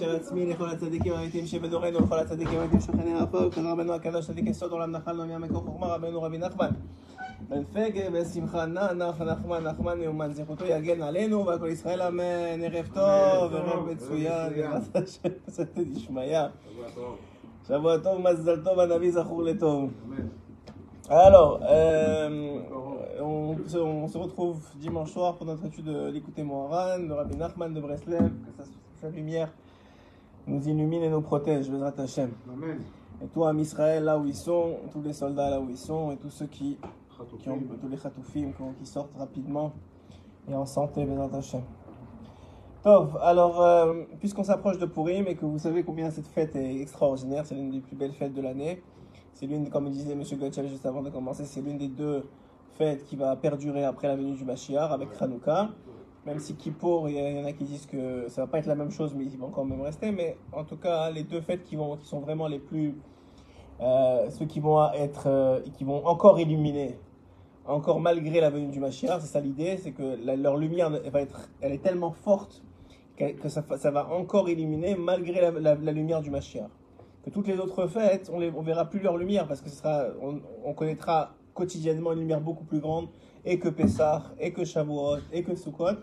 של עצמי לכל הצדיקים האמיתיים שבדורנו ולכל הצדיקים האמיתים שוכני הרפוא וכן רבנו הקדוש צדיק יסוד עולם נחלנו מהמקור חוכמה רבנו רבי נחמן בן פגה ושמחה נע נח נחמן נחמן יאומן זכותו יגן עלינו ועל כל ישראל אמן ערב טוב ערב מצוין בעזרת השם בסייעתא דשמיא שבוע טוב מזל טוב הנביא זכור לטוב Alors, euh, on, se- on se retrouve dimanche soir pour notre étude de l'écouter Moharan, de Rabbi Nachman de Breslev, que sa, sa lumière nous illumine et nous protège, Bezrat Hashem. Amen. Et toi, Am Israël, là où ils sont, tous les soldats là où ils sont, et tous ceux qui, qui ont, tous les Khatoufim qui, sortent rapidement et en santé, Bezrat Hashem. Tov, alors, euh, puisqu'on s'approche de Purim et que vous savez combien cette fête est extraordinaire, c'est l'une des plus belles fêtes de l'année. C'est l'une, comme disait M. Gotchal juste avant de commencer, c'est l'une des deux fêtes qui va perdurer après la venue du Mashiach avec Hanouka. Même si Kippour, il y, en a qui disent que ça va pas être la même chose, mais il va quand même rester. Mais en tout cas, les deux fêtes qui, vont, qui sont vraiment les plus. euh, ceux qui vont être. euh, qui vont encore illuminer, encore malgré la venue du Mashiach, c'est ça l'idée, c'est que leur lumière elle va être, elle est tellement forte que, ça, ça va encore illuminer malgré la, lumière du Mashiach. Que toutes les autres fêtes, on ne on verra plus leur lumière parce que ce on connaîtra quotidiennement une lumière beaucoup plus grande et que Pessah, et que Shavuot, et que Sukkot.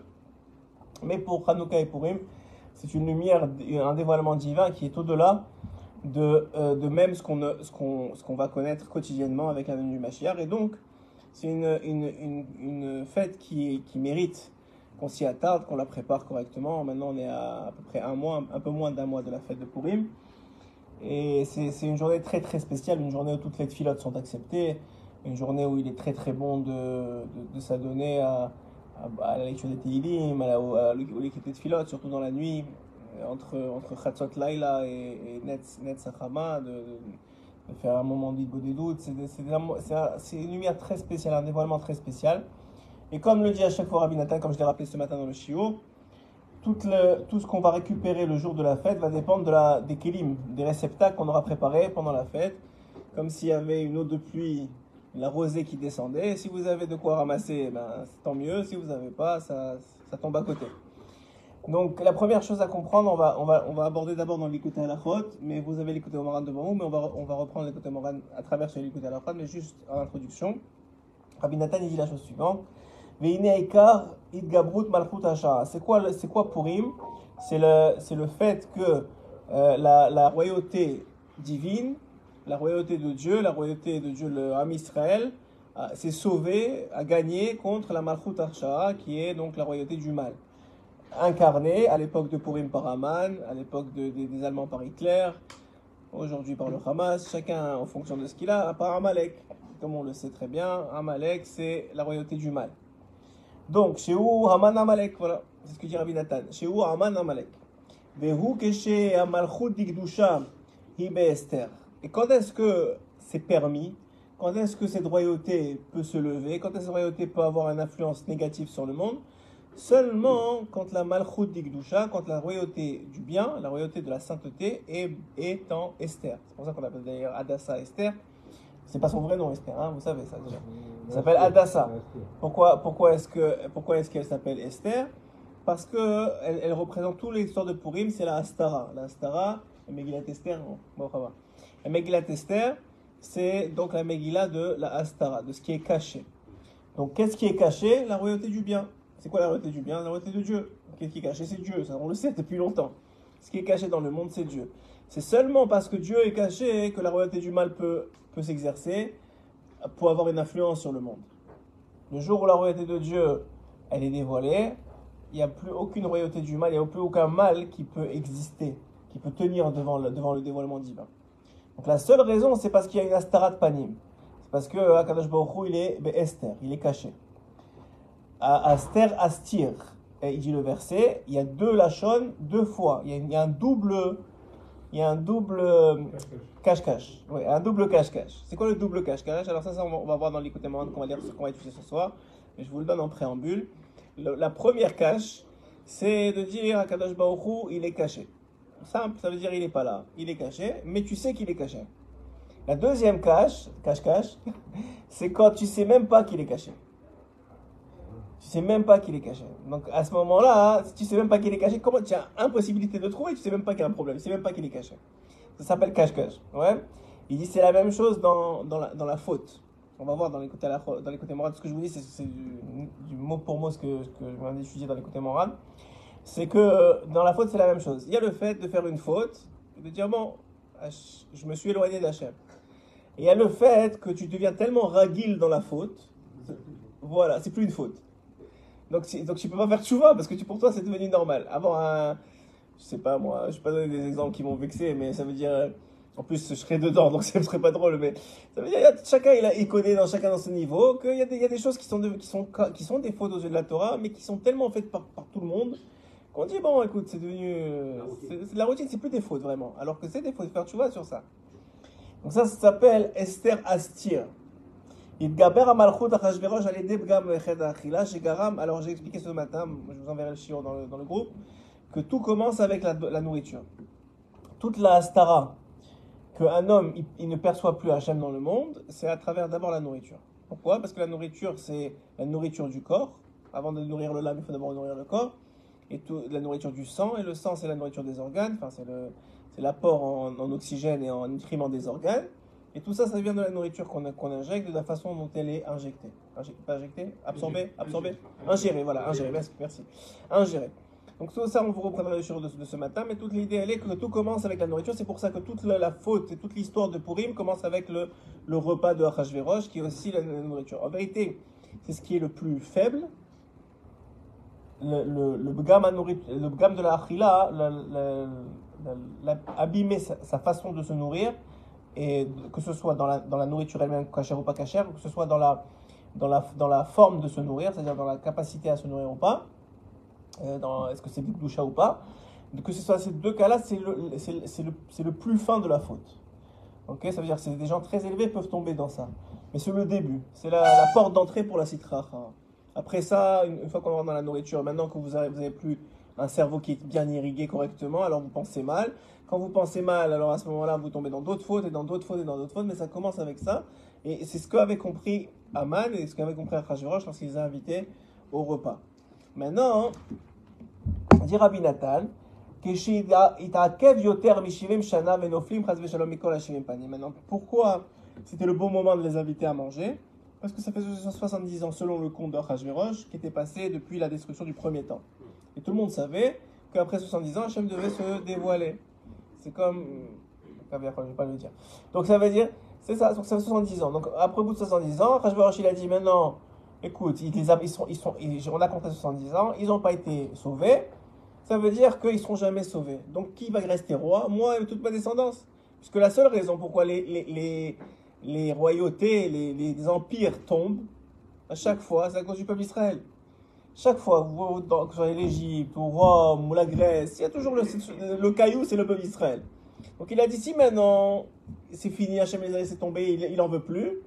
Mais pour Hanouka et Purim, c'est une lumière, un dévoilement divin qui est au-delà de, euh, de même ce qu'on qu'on ce qu'on va connaître quotidiennement avec la venue du Mashiach. Et donc, c'est une, une, une, fête qui, qui mérite qu'on s'y attarde, qu'on la prépare correctement. Maintenant, on est à à peu près un mois, un peu moins d'un mois de la fête de Purim. Et c'est une journée très très spéciale, une journée où toutes les filotes sont acceptées, une journée où il est très très bon de, de s'adonner à, à, la lecture des Tehillim, à l'écoute des filotes, surtout dans la nuit, euh, entre, entre Chatzot Laila et, et Netz, Netz de, de, de faire un moment d'Idbo des doutes. C'est une lumière très spéciale, un dévoilement très spécial. Et comme le dit à chaque fois Rabbi Nathan, comme je l'ai rappelé ce matin dans le Shiur, tout, le- tout ce qu'on va récupérer le jour de la fête va dépendre de la, des kélim, des réceptacles qu'on aura préparés pendant la fête. Comme s'il y avait une eau de pluie, la rosée qui descendait. Si vous avez de quoi ramasser, ben, c'est tant mieux. Si vous n'avez pas, ça, ça tombe à côté. Donc la première chose à comprendre, on va, on va, on va aborder d'abord dans l'écoute à la mais vous avez l'écoute au Moran devant vous, mais on va, on va reprendre l'écoute au Moran à travers ce l'écoute à la mais juste en introduction. Rabbi Nathan dit la chose suivante. C'est quoi, c'est quoi Purim? C'est le, c'est le fait que euh, la royauté divine, la royauté de Dieu, la royauté de Dieu, le Ham Israël, s'est sauvée, a gagné contre la Malchut Hasha, qui est donc la royauté du mal. Incarnée à l'époque de Purim par Haman, à l'époque de- des- Allemands par Hitler, aujourd'hui par le Hamas, chacun en fonction de ce qu'il a, par Amalek. Comme on le sait très bien, Amalek, c'est la royauté du mal. Donc, chez où Haman Amalek, voilà, c'est ce que dit Rabbi Nathan. Chez où Haman Amalek? Vehu keshe amalchut digdusha hi Esther. Et quand est-ce que c'est permis? Quand est-ce que cette royauté peut se lever? Quand est-ce que cette royauté peut avoir une influence négative sur le monde? Seulement quand la malchut digdusha, quand la royauté du bien, la royauté de la sainteté est, est en Esther. C'est pour ça qu'on appelle d'ailleurs Adassa Esther. C'est pas son vrai nom Esther, hein, vous savez ça déjà. Elle s'appelle Adassa. Pourquoi, pourquoi est-ce que, est-ce qu'elle s'appelle Esther? Parce que elle, représente toute l'histoire de Purim, c'est la Astara. La Astara, la Megillat Esther, bon, va. La Megillat Esther, c'est donc la Megillah de la Astara, de ce qui est caché. Donc, qu'est-ce qui est caché? La royauté du bien. C'est quoi la royauté du bien? La royauté de Dieu. Qu'est-ce qui est caché? C'est Dieu, ça on le sait depuis longtemps. Ce qui est caché dans le monde, c'est Dieu. C'est seulement parce que Dieu est caché que la royauté du mal peut, peut s'exercer pour avoir une influence sur le monde. Le jour où la royauté de Dieu, elle est dévoilée, il n'y a plus aucune royauté du mal, il n'y a plus aucun mal qui peut exister, qui peut tenir devant devant le dévoilement divin. Donc la seule raison, c'est parce qu'il y a une astarat panim. C'est parce que Akadosh Baruch il est ben, Esther, il est caché. Aster astir, et il dit le verset, il y a deux lachon, deux fois. Il y a, il y a un double, il y a un double cache-cache. Ouais, un double cache-cache. C'est quoi le double cache-cache? Alors ça, ça, on va- on va voir dans l'écoute qu'on va lire, qu'on va étudier ce soir. Mais je vous le donne en préambule. Le- la première cache, c'est de dire à Kadosh Baruch Hu, il est caché. Simple, ça veut dire il n'est pas là. Il est caché, mais tu sais qu'il est caché. La deuxième cache, cache-cache, c'est quand tu sais même pas qu'il est caché. Tu sais même pas qu'il est caché. Donc à ce moment-là, si tu sais même pas qu'il est caché, comment tu as impossibilité de trouver, tu sais même pas qu'il y a un problème, tu sais même pas qu'il est caché. Ça s'appelle cache-cache. Ouais. Il dit c'est la même chose dans, dans, la, dans la faute. On va voir dans les côtés, dans les côtés morales. Ce que je vous dis, c'est du, du, mot pour mot ce que, que je viens d'étudier dans les côtés morales. C'est que euh, dans la faute, c'est la même chose. Il y a le fait de faire une faute de dire bon, je me suis éloigné d'Hachem. Et il y a le fait que tu deviens tellement ragile dans la faute. Voilà, c'est plus une faute. Donc, donc tu peux pas faire tchouva parce que pour toi c'est devenu normal. Avant un, je sais pas moi, je vais pas donner des exemples qui m'ont vexé, mais ça veut dire, en plus je serais dedans donc ça ne serait pas drôle, mais ça veut dire chacun il, a, il connaît dans chacun dans ce niveau qu'il y, y a des choses qui sont, qui, sont, qui sont des fautes aux yeux de la Torah, mais qui sont tellement faites par, par tout le monde qu'on dit bon écoute c'est devenu, la routine c'est plus des fautes vraiment, alors que c'est des fautes, faire tchouva sur ça. Donc ça, ça s'appelle Esther Astir. Alors j'ai expliqué ce matin, je vous enverrai le chiot dans le, dans le groupe, que tout commence avec la, la nourriture. Toute la astara qu'un homme il, ne perçoit plus Hachem dans le monde, c'est à travers d'abord la nourriture. Pourquoi? Parce que la nourriture, c'est la nourriture du corps. Avant de nourrir le lame, il faut d'abord nourrir le corps. Et tout, la nourriture du sang, et le sang, c'est la nourriture des organes, enfin, c'est l'apport en, en, oxygène et en nutriments des organes. Et tout ça, ça vient de la nourriture qu'on qu'on injecte, de la façon dont elle est injectée. pas injectée Absorbée Absorbée Ingérée, voilà, ingérée, merci. Ingérée. Donc tout ça, on vous reprendra le jour de, de, ce matin, mais toute l'idée, elle est que tout commence avec la nourriture. C'est pour ça que toute la, faute et toute l'histoire de Purim commence avec le, le repas de Achashverosh, qui est aussi la, nourriture. En vérité, c'est ce qui est le plus faible. Le, le, de la Achila, abîmer sa, sa façon de se nourrir, et que ce soit dans la, dans la nourriture elle-même, cachère ou pas cachère, que ce soit dans la, dans, la, dans la forme de se nourrir, c'est-à-dire dans la capacité à se nourrir ou pas, euh, est-ce que c'est doucha ou pas, que ce soit ces deux cas-là, c'est le, le, le, plus fin de la faute. Ok, ça veut dire que des gens très élevés peuvent tomber dans ça. Mais c'est le début, c'est la, la, porte d'entrée pour la citra. Après ça, une, fois qu'on rentre dans la nourriture, maintenant que vous avez, vous avez plus un cerveau qui est bien irrigué correctement, alors vous pensez mal. Quand vous pensez mal, alors à ce moment-là, vous tombez dans d'autres fautes et dans d'autres fautes et dans d'autres fautes, mais ça commence avec ça. Et c'est ce qu'avait compris Aman et ce qu'avait compris Achashverosh lorsqu'il les a invités au repas. Maintenant, dit Rabbi Nathan, Maintenant, pourquoi c'était le bon moment de les inviter à manger? Parce que ça fait 70 ans, selon le compte d'Achashverosh, qui était passé depuis la destruction du premier temps. Et tout le monde savait qu'après 70 ans, Hachem devait se dévoiler. C'est comme. je ne vais pas le dire. Donc ça veut dire, c'est ça, donc ça fait 70 ans. Donc après bout de 70 ans, Rajbarosh il a dit maintenant, écoute, ils, ils, sont, ils sont, on a compté 70 ans, ils n'ont pas été sauvés. Ça veut dire qu'ils ne seront jamais sauvés. Donc qui va rester roi? Moi et toute ma descendance. Puisque la seule raison pourquoi les, les royautés, les, les, empires tombent, à chaque fois, c'est à cause du peuple d'Israël. Chaque fois, vous, dans, l'Égypte, ou Rome, ou la Grèce, il y a toujours le, le caillou, c'est le peuple d'Israël. Donc il a dit, si maintenant c'est fini, Hachem les a laissé tomber, il, il en veut plus,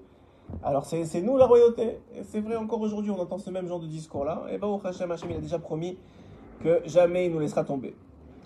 alors c'est nous la royauté. C'est vrai encore aujourd'hui, on entend ce même genre de discours-là. Et ben, Hachem, Hachem, il a déjà promis que jamais il nous laissera tomber.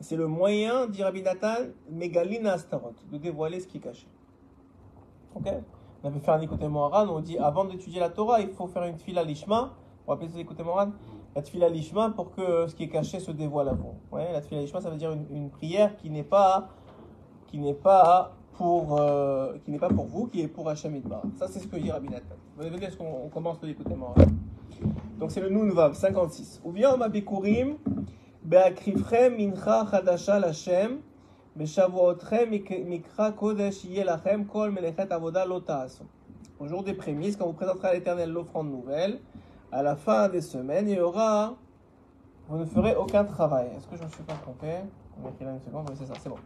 C'est le moyen, dit Rabbi Nathan, Megalina Astarot, de dévoiler ce qui est caché. Ok? On avait fait un écouté Moharan, on dit avant d'étudier la Torah, il faut faire une fila lishma. On va appeler ça écouter Moharan La fila lishma pour que ce qui est caché se dévoile vous. Ouais, la fila lishma, ça veut dire une, prière qui n'est pas, qui n'est pas pour, euh, qui n'est pas pour vous, qui est pour Hachem Idbar. Ça, c'est ce que dit Rabbi Nathan. Vous voyez, est-ce qu'on commence par l'écouter Moharan Donc, c'est le Nunvav 56. Ou bien, ma au jour des prémices, quand vous présenterez à l'Éternel l'offrande nouvelle, à la fin des semaines, il y aura, vous ne ferez aucun travail. Est-ce que je ne me suis pas trompé? On va là une seconde, oui c'est ça, c'est bon.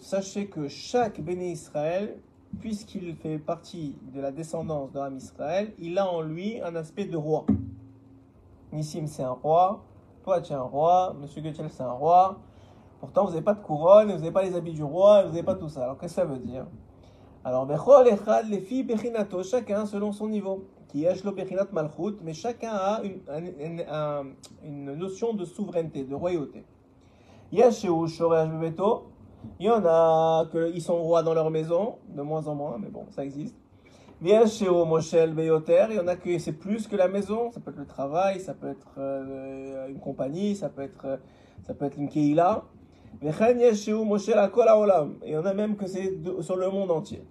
Sachez que chaque béni Israël, puisqu'il fait partie de la descendance de Israël, il a en lui un aspect de roi. Nissim, c'est un roi. Toi, tu es un roi. Monsieur Gutchel, c'est un roi. Pourtant, vous n'avez pas de couronne, vous n'avez pas les habits du roi, vous n'avez pas tout ça. Alors, qu'est-ce que ça veut dire? Alors, les filles Bechinato, chacun selon son niveau. Qui est Bechinat Malchut, mais chacun a une, une, notion de souveraineté, de royauté. Yasheu Shoresh Bebeto, il y en a qui sont rois dans leur maison, de moins en moins, mais bon, ça existe. Il y en a qui c'est plus que la maison, ça peut être le travail, ça peut être euh, une compagnie, ça peut être, ça peut être une keila. Il y en a même que c'est sur le monde entier.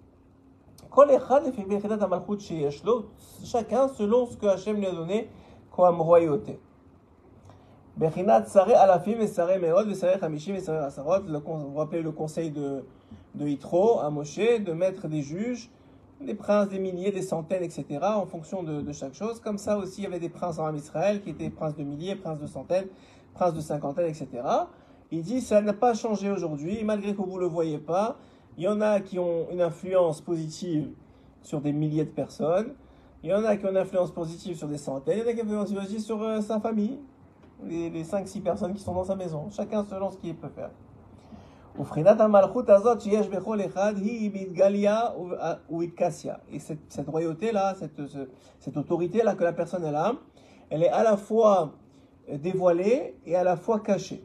Chacun selon ce que Hachem lui a donné comme royauté. Et et Sare Asarot. Vous rappelez le conseil de, de Yitro à Moshe de mettre des juges, des princes, des milliers, des centaines, etc. en fonction de, chaque chose. Comme ça aussi, il y avait des princes en Israël qui étaient princes de milliers, princes de centaines, princes de cinquantaines, etc. Il dit ça n'a pas changé aujourd'hui, malgré que vous ne le voyez pas. Il y en a qui ont une influence positive sur des milliers de personnes. Il y en a qui ont une influence positive sur des centaines. Il y en a qui ont une influence positive sur euh, sa famille. Les, les 5-6 personnes qui sont dans sa maison. Chacun selon ce qu'il peut faire. Et cette, cette royauté-là, cette, cette autorité-là que la personne a, elle est à la fois dévoilée et à la fois cachée.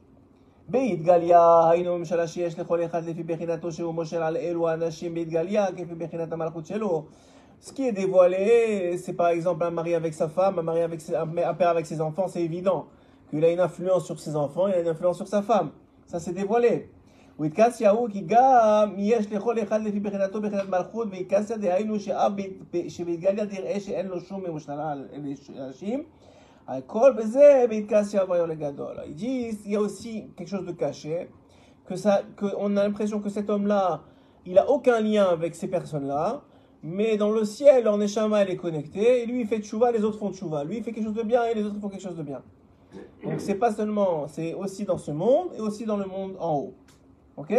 בהתגליה היינו ממשלה שיש לכל אחד לפי בחינתו שהוא מושל על אלו האנשים בהתגליה כפי בחינת המלכות שלו. Ce qui est dévoilé, c'est par exemple un mari avec sa femme, un, mari avec ses, un père avec ses enfants, c'est évident. Qu'il a une influence sur ses enfants, il a une influence sur sa femme. Ça c'est dévoilé. ויתקסיה הוא כי גם יש לכל אחד לפי בחינתו בחינת מלכות, ויתקסיה דהיינו שבהתגליה תראה שאין לו שום ממשלה על אנשים. Ils disent il y a aussi quelque chose de caché, que ça, que on a l'impression que cet homme-là, il a aucun lien avec ces personnes-là, mais dans le ciel, en Neshama, elle est connectée, et lui il fait tchouva, les autres font tchouva. Lui il fait quelque chose de bien et les autres font quelque chose de bien. Donc c'est pas seulement, c'est aussi dans ce monde et aussi dans le monde en haut. Ok?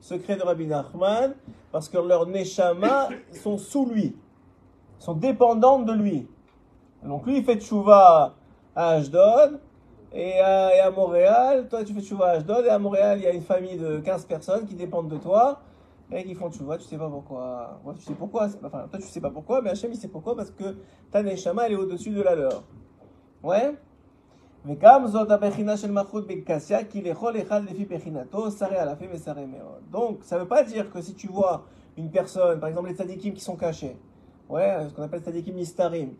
secret de Rabbi Nachman, parce que leurs neshama sont sous lui, sont dépendantes de lui. Donc lui, il fait tchouva à Ashdod, et à, Montréal, toi tu fais tchouva à Ashdod, et à Montréal, il y a une famille de 15 personnes qui dépendent de toi, et qui font tchouva, tu sais pas pourquoi. tu sais enfin, toi tu sais pas pourquoi, mais Hachem il sait pourquoi, parce que ta neshama, elle est au-dessus de la leur. Ouais? Donc, ça ne veut pas dire que si tu vois une personne, par exemple les tzadikim qui sont cachés, ouais, ce qu'on appelle tzadikim nistarim,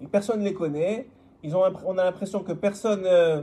et personne ne les connaît, ils ont, on a l'impression que personne euh,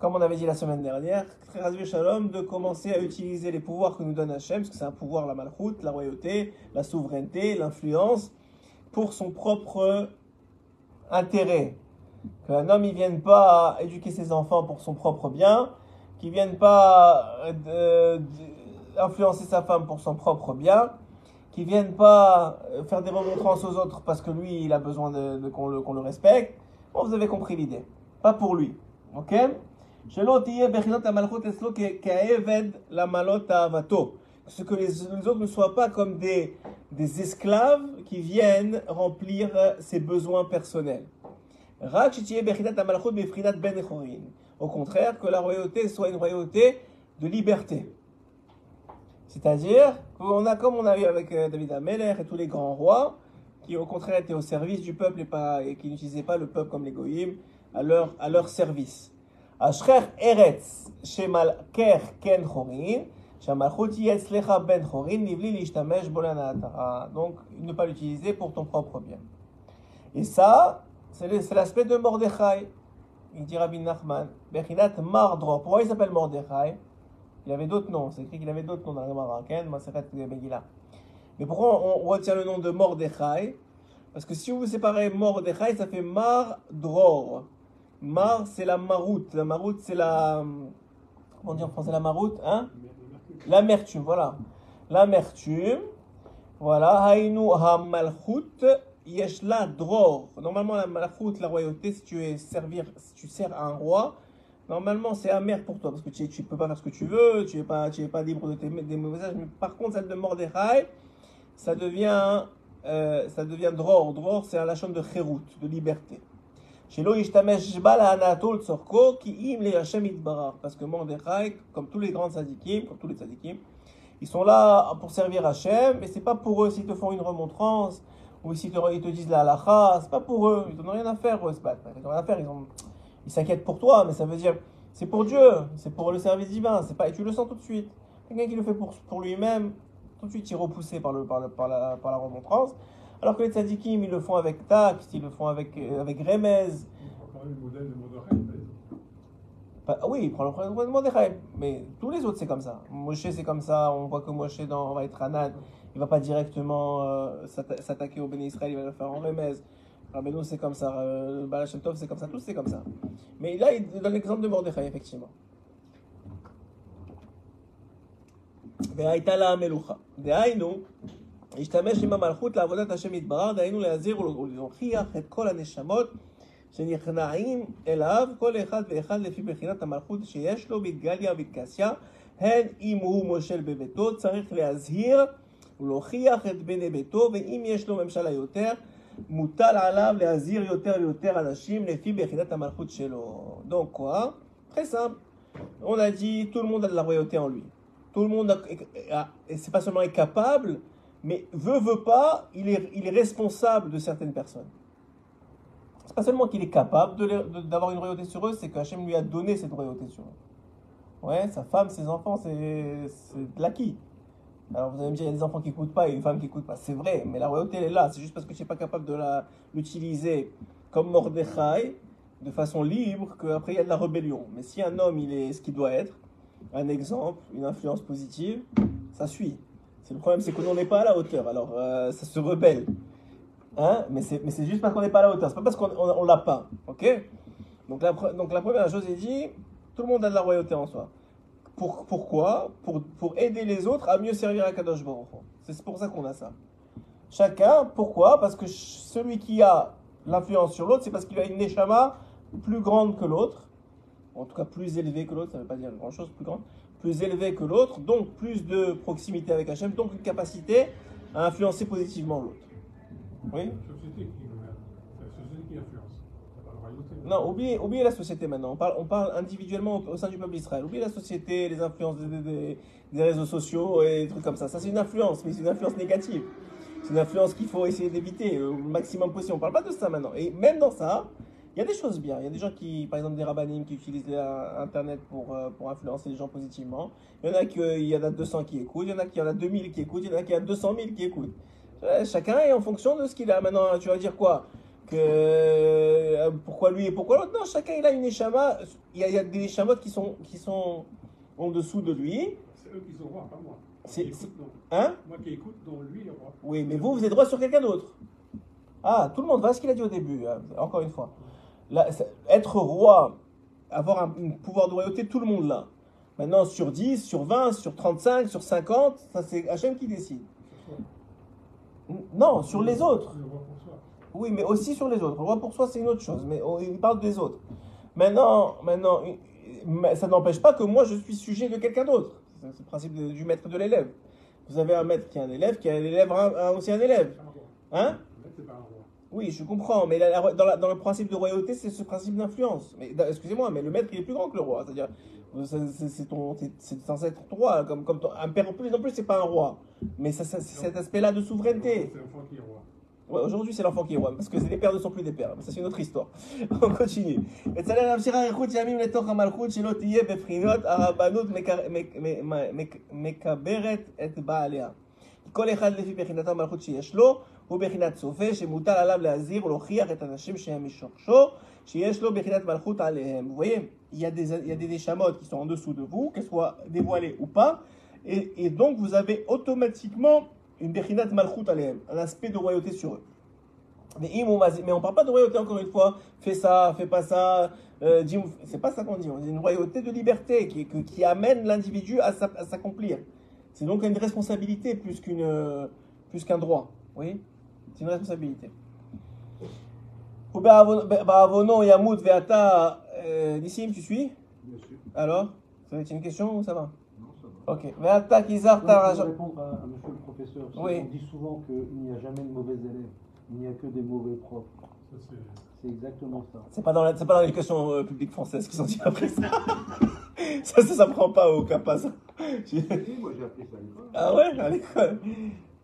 comme on avait dit la semaine dernière, très shalom, de commencer à utiliser les pouvoirs que nous donne Hachem, parce que c'est un pouvoir, la malchut, la royauté, la souveraineté, l'influence, pour son propre intérêt. Qu'un homme ne vienne pas éduquer ses enfants pour son propre bien, qu'il ne vienne pas euh, influencer sa femme pour son propre bien, qu'il ne vienne pas euh, faire des remontrances aux autres parce que lui, il a besoin de, qu'on le, le, respecte. Bon, vous avez compris l'idée. Pas pour lui. Ok? Ce que les, autres ne soient pas comme des, des esclaves qui viennent remplir ses besoins personnels. Ben Au contraire, que la royauté soit une royauté de liberté. C'est-à-dire qu'on a, comme on a vu avec euh, David Ameler et tous les grands rois, qui au contraire étaient au service du peuple et, qui n'utilisaient pas le peuple comme goyim à leur, à leur service. Donc, ne pas l'utiliser pour ton propre bien. Et ça, c'est l'aspect de Mordechai. Il dit Rabbi Nachman. Pourquoi il s'appelle Mordechai? Il avait d'autres noms. C'est écrit qu'il avait d'autres noms dans la Gemara. Mais pourquoi on retient le nom de Mordechai? Parce que si vous séparez Mordechai, ça fait Mar Dror. Mar, c'est la maroute. La maroute, c'est la. Comment dire en français la maroute hein? L'amertume, voilà. L'amertume. Voilà. Hainu ha-malchut yeshla dror. Normalement, la malchut, la royauté, si tu, es servir, si tu sers un roi, normalement, c'est amer pour toi parce que tu ne peux pas faire ce que tu veux, tu n'es pas, es pas libre de tes des messages. Mais par contre, celle de Mordechai, ça devient, euh, ça devient dror. Dror, c'est la chambre de chérout, de liberté. Parce que Mordechai, comme tous les grands sadikim, comme tous les sadikim, ils sont là pour servir Hachem, mais c'est pas pour eux s'ils te font une remontrance, ou s'ils te, disent la halacha, c'est pas pour eux, ils n'ont rien à faire, ils n'ont rien à faire, ils, s'inquiètent pour toi, mais ça veut dire, c'est pour Dieu, c'est pour le service divin, pas, et tu le sens tout de suite. Quelqu'un qui le fait pour, pour lui-même, tout de suite il est repoussé par, le, par, le, par, la, par la remontrance. Alors que les tzadikim, ils le font avec tact, ils le font avec, euh, avec remez. le modèle de Mordechai, bah, Oui, il prend le modèle de Mordechai. Mais tous les autres, c'est comme ça. Moshe, c'est comme ça. On voit que Moshe, dans Vaïtranan, il ne va pas directement euh, s'attaquer au béni Israël, il va le faire en remez. Rabbeinu, c'est comme ça. Euh, Balachem Tov, c'est comme ça. Tous, c'est comme ça. Mais là, il donne l'exemple de Mordechai, effectivement. Ve'aitala melucha. השתמש עם המלכות לעבודת השם יתברך, דהיינו להזהיר ולהוכיח את כל הנשמות שנכנעים אליו, כל אחד ואחד לפי בחינת המלכות שיש לו בדגליה ובתקסיה, הן אם הוא מושל בביתו, צריך להזהיר ולהוכיח את בני ביתו, ואם יש לו ממשלה יותר, מוטל עליו להזהיר יותר ויותר אנשים לפי בחינת המלכות שלו. Donc quoi simple. On a dit tout le monde a de la royauté en lui. Tout le monde, c'est pas seulement est capable, mais veut, veut pas, il est, il est responsable de certaines personnes. C'est pas seulement qu'il est capable d'avoir une royauté sur eux, c'est qu'Hachem lui a donné cette royauté sur eux. Ouais, sa femme, ses enfants, c'est de l'acquis. Alors vous allez me dire, il y a des enfants qui n'écoutent pas et une femme qui n'écoute pas. C'est vrai, mais la royauté, elle est là. C'est juste parce que tu n'es pas capable de l'utiliser comme Mordechai, de façon libre, qu'après il y a de la rébellion. Mais si un homme, il est ce qu'il doit être, un exemple, une influence positive, ça suit. Le problème, c'est que nous, on n'est pas à la hauteur. Alors, euh, ça se rebelle. Hein mais c'est juste parce qu'on n'est pas à la hauteur. C'est pas parce qu'on ne l'a pas. Ok? Donc la, donc la première chose, il dit, tout le monde a de la royauté en soi. Pour, pourquoi? Pour, pour aider les autres à mieux servir à Kadosh Baruch C'est pour ça qu'on a ça. Chacun, pourquoi? Parce que celui qui a l'influence sur l'autre, c'est parce qu'il a une neshama plus grande que l'autre en tout cas plus élevé que l'autre, ça ne veut pas dire grand-chose, plus grand, plus élevé que l'autre, donc plus de proximité avec Hachem, donc une capacité à influencer positivement l'autre. Oui. Non, oubliez, oubliez, la société maintenant. On parle, on parle individuellement au, sein du peuple d'Israël. Oubliez la société, les influences des, des, réseaux sociaux et des trucs comme ça. Ça, c'est une influence, mais c'est une influence négative. C'est une influence qu'il faut essayer d'éviter au maximum possible. On ne parle pas de ça maintenant. Et même dans ça, il y a des choses bien. Il y a des gens qui, par exemple, des rabbinim qui utilisent Internet pour, euh, pour influencer les gens positivement. Il y en a qui, il y en a 200 qui écoutent, il y en a qui en a 2000 qui écoutent, il y en a qui a 200 000 qui écoutent. Chacun est en fonction de ce qu'il a. Maintenant, tu vas dire quoi? Que, euh, Pourquoi lui et pourquoi l'autre? Non, chacun il a une échama. Il y a, il y a des échamotes qui sont, qui sont en dessous de lui. C'est eux qui sont rois, pas moi. C'est, hein? Moi qui écoute, dont lui est roi. Oui, mais vous, vous êtes droit sur quelqu'un d'autre. Ah, tout le monde va ce qu'il a dit au début, hein, encore une fois être roi, avoir un, pouvoir de royauté, tout le monde l'a. Maintenant, sur 10, sur 20, sur 35, sur 50, ça c'est Hachem qui décide. Non, sur les autres. Oui, mais aussi sur les autres. Le roi pour soi, c'est une autre chose, mais il parle des autres. Maintenant, maintenant ça n'empêche pas que moi, je suis sujet de quelqu'un d'autre. C'est le principe du maître de l'élève. Vous avez un maître qui est un élève, qui a un élève aussi un élève. Hein? oui, je comprends, mais dans, le principe de royauté, c'est ce principe d'influence. Mais excusez-moi, mais le maître, il est plus grand que le roi. C'est-à-dire, c'est censé être roi, comme, comme un père en plus. En plus, c'est pas un roi, mais c'est cet aspect-là de souveraineté. C'est l'enfant qui est roi. Ouais, aujourd'hui, c'est l'enfant qui est roi, parce que les pères ne sont plus des pères. Mais ça, c'est une autre histoire. On continue. כל אחד לפי בחינת המלכות שיש לו, הוא בחינת צופה, שמוטל עליו להזהיר ולהוכיח את הנשים שהם משורשו, שיש לו בחינת מלכות עליהם. Vous voyez il y a des, il y a des Neshamot qui sont en dessous de vous, qu'elles soient dévoilées ou pas, et, et donc vous avez automatiquement une Bechinat Malchut Alehem, un aspect de royauté sur eux. Mais im ou mazi- mais on parle pas de royauté encore une fois, fais ça, fais pas ça, euh, dis- c'est pas ça qu'on dit, on dit une royauté de liberté qui, que- qui amène l'individu à sa- à s'accomplir. C'est donc une responsabilité plus qu'une euh, plus qu'un droit, oui C'est une responsabilité. Ba'avono yamut ve'ata euh, Nissim, tu suis? Bien sûr. Alors Ça va être une question ou ça va? Non, ça va. Ok. Ve'ata kizar Non, tara- je veux répondre à, à monsieur le professeur. Oui. On dit souvent qu'il n'y a jamais de mauvais élèves, il n'y a que des mauvais profs. C'est- C'est exactement ça. C'est pas dans la- c'est pas dans l'éducation euh, publique française qu'ils ont dit après ça. ça, ça, ça prend pas au CAPA, ça. Moi j'ai appris ça à l'école. Ah ouais, à l'école.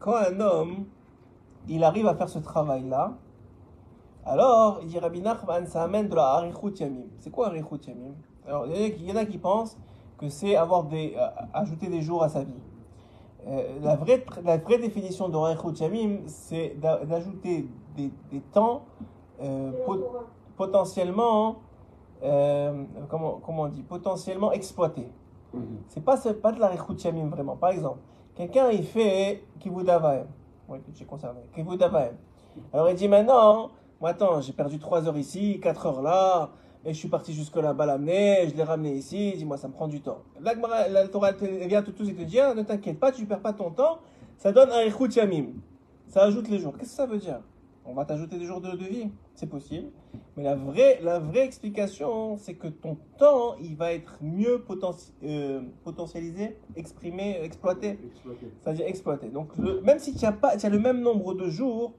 quand un homme, il arrive à faire ce travail-là, alors, il dit Rabbi Nachman, ça amène de la Arichut Yamim. C'est quoi Arichut Yamim? Alors, il y en a qui- pensent que c'est avoir des, euh, ajouter des jours à sa vie. Euh, la, vraie, la vraie définition de Arichut Yamim, c'est d'a- d'ajouter des, des temps euh, po- potentiellement, comment, comment on dit, potentiellement exploités. C'est pas, c'est pas de la Rechut Yamim vraiment. Par exemple, quelqu'un il fait Kivud Avaim. Oui, j'ai conservé. Kivud Avaim. Alors il dit maintenant, moi attends, j'ai perdu 3 heures ici, 4 heures là, et je suis parti jusque là-bas l'amener, je l'ai ramené ici, dis-moi ça me prend du temps. La, Torah vient tout suite et te dit, ne t'inquiète pas, tu perds pas ton temps, ça donne un Yamim. Ça ajoute les jours. Qu'est-ce que ça veut dire? On va t'ajouter des jours de, de vie, c'est possible. Mais la vraie, la vraie explication, c'est que ton temps, il va être mieux potenti- euh, potentialisé, exprimé, exploité. Exploité. C'est-à-dire exploité. Donc, le- même si tu as, pas, as le même nombre de jours,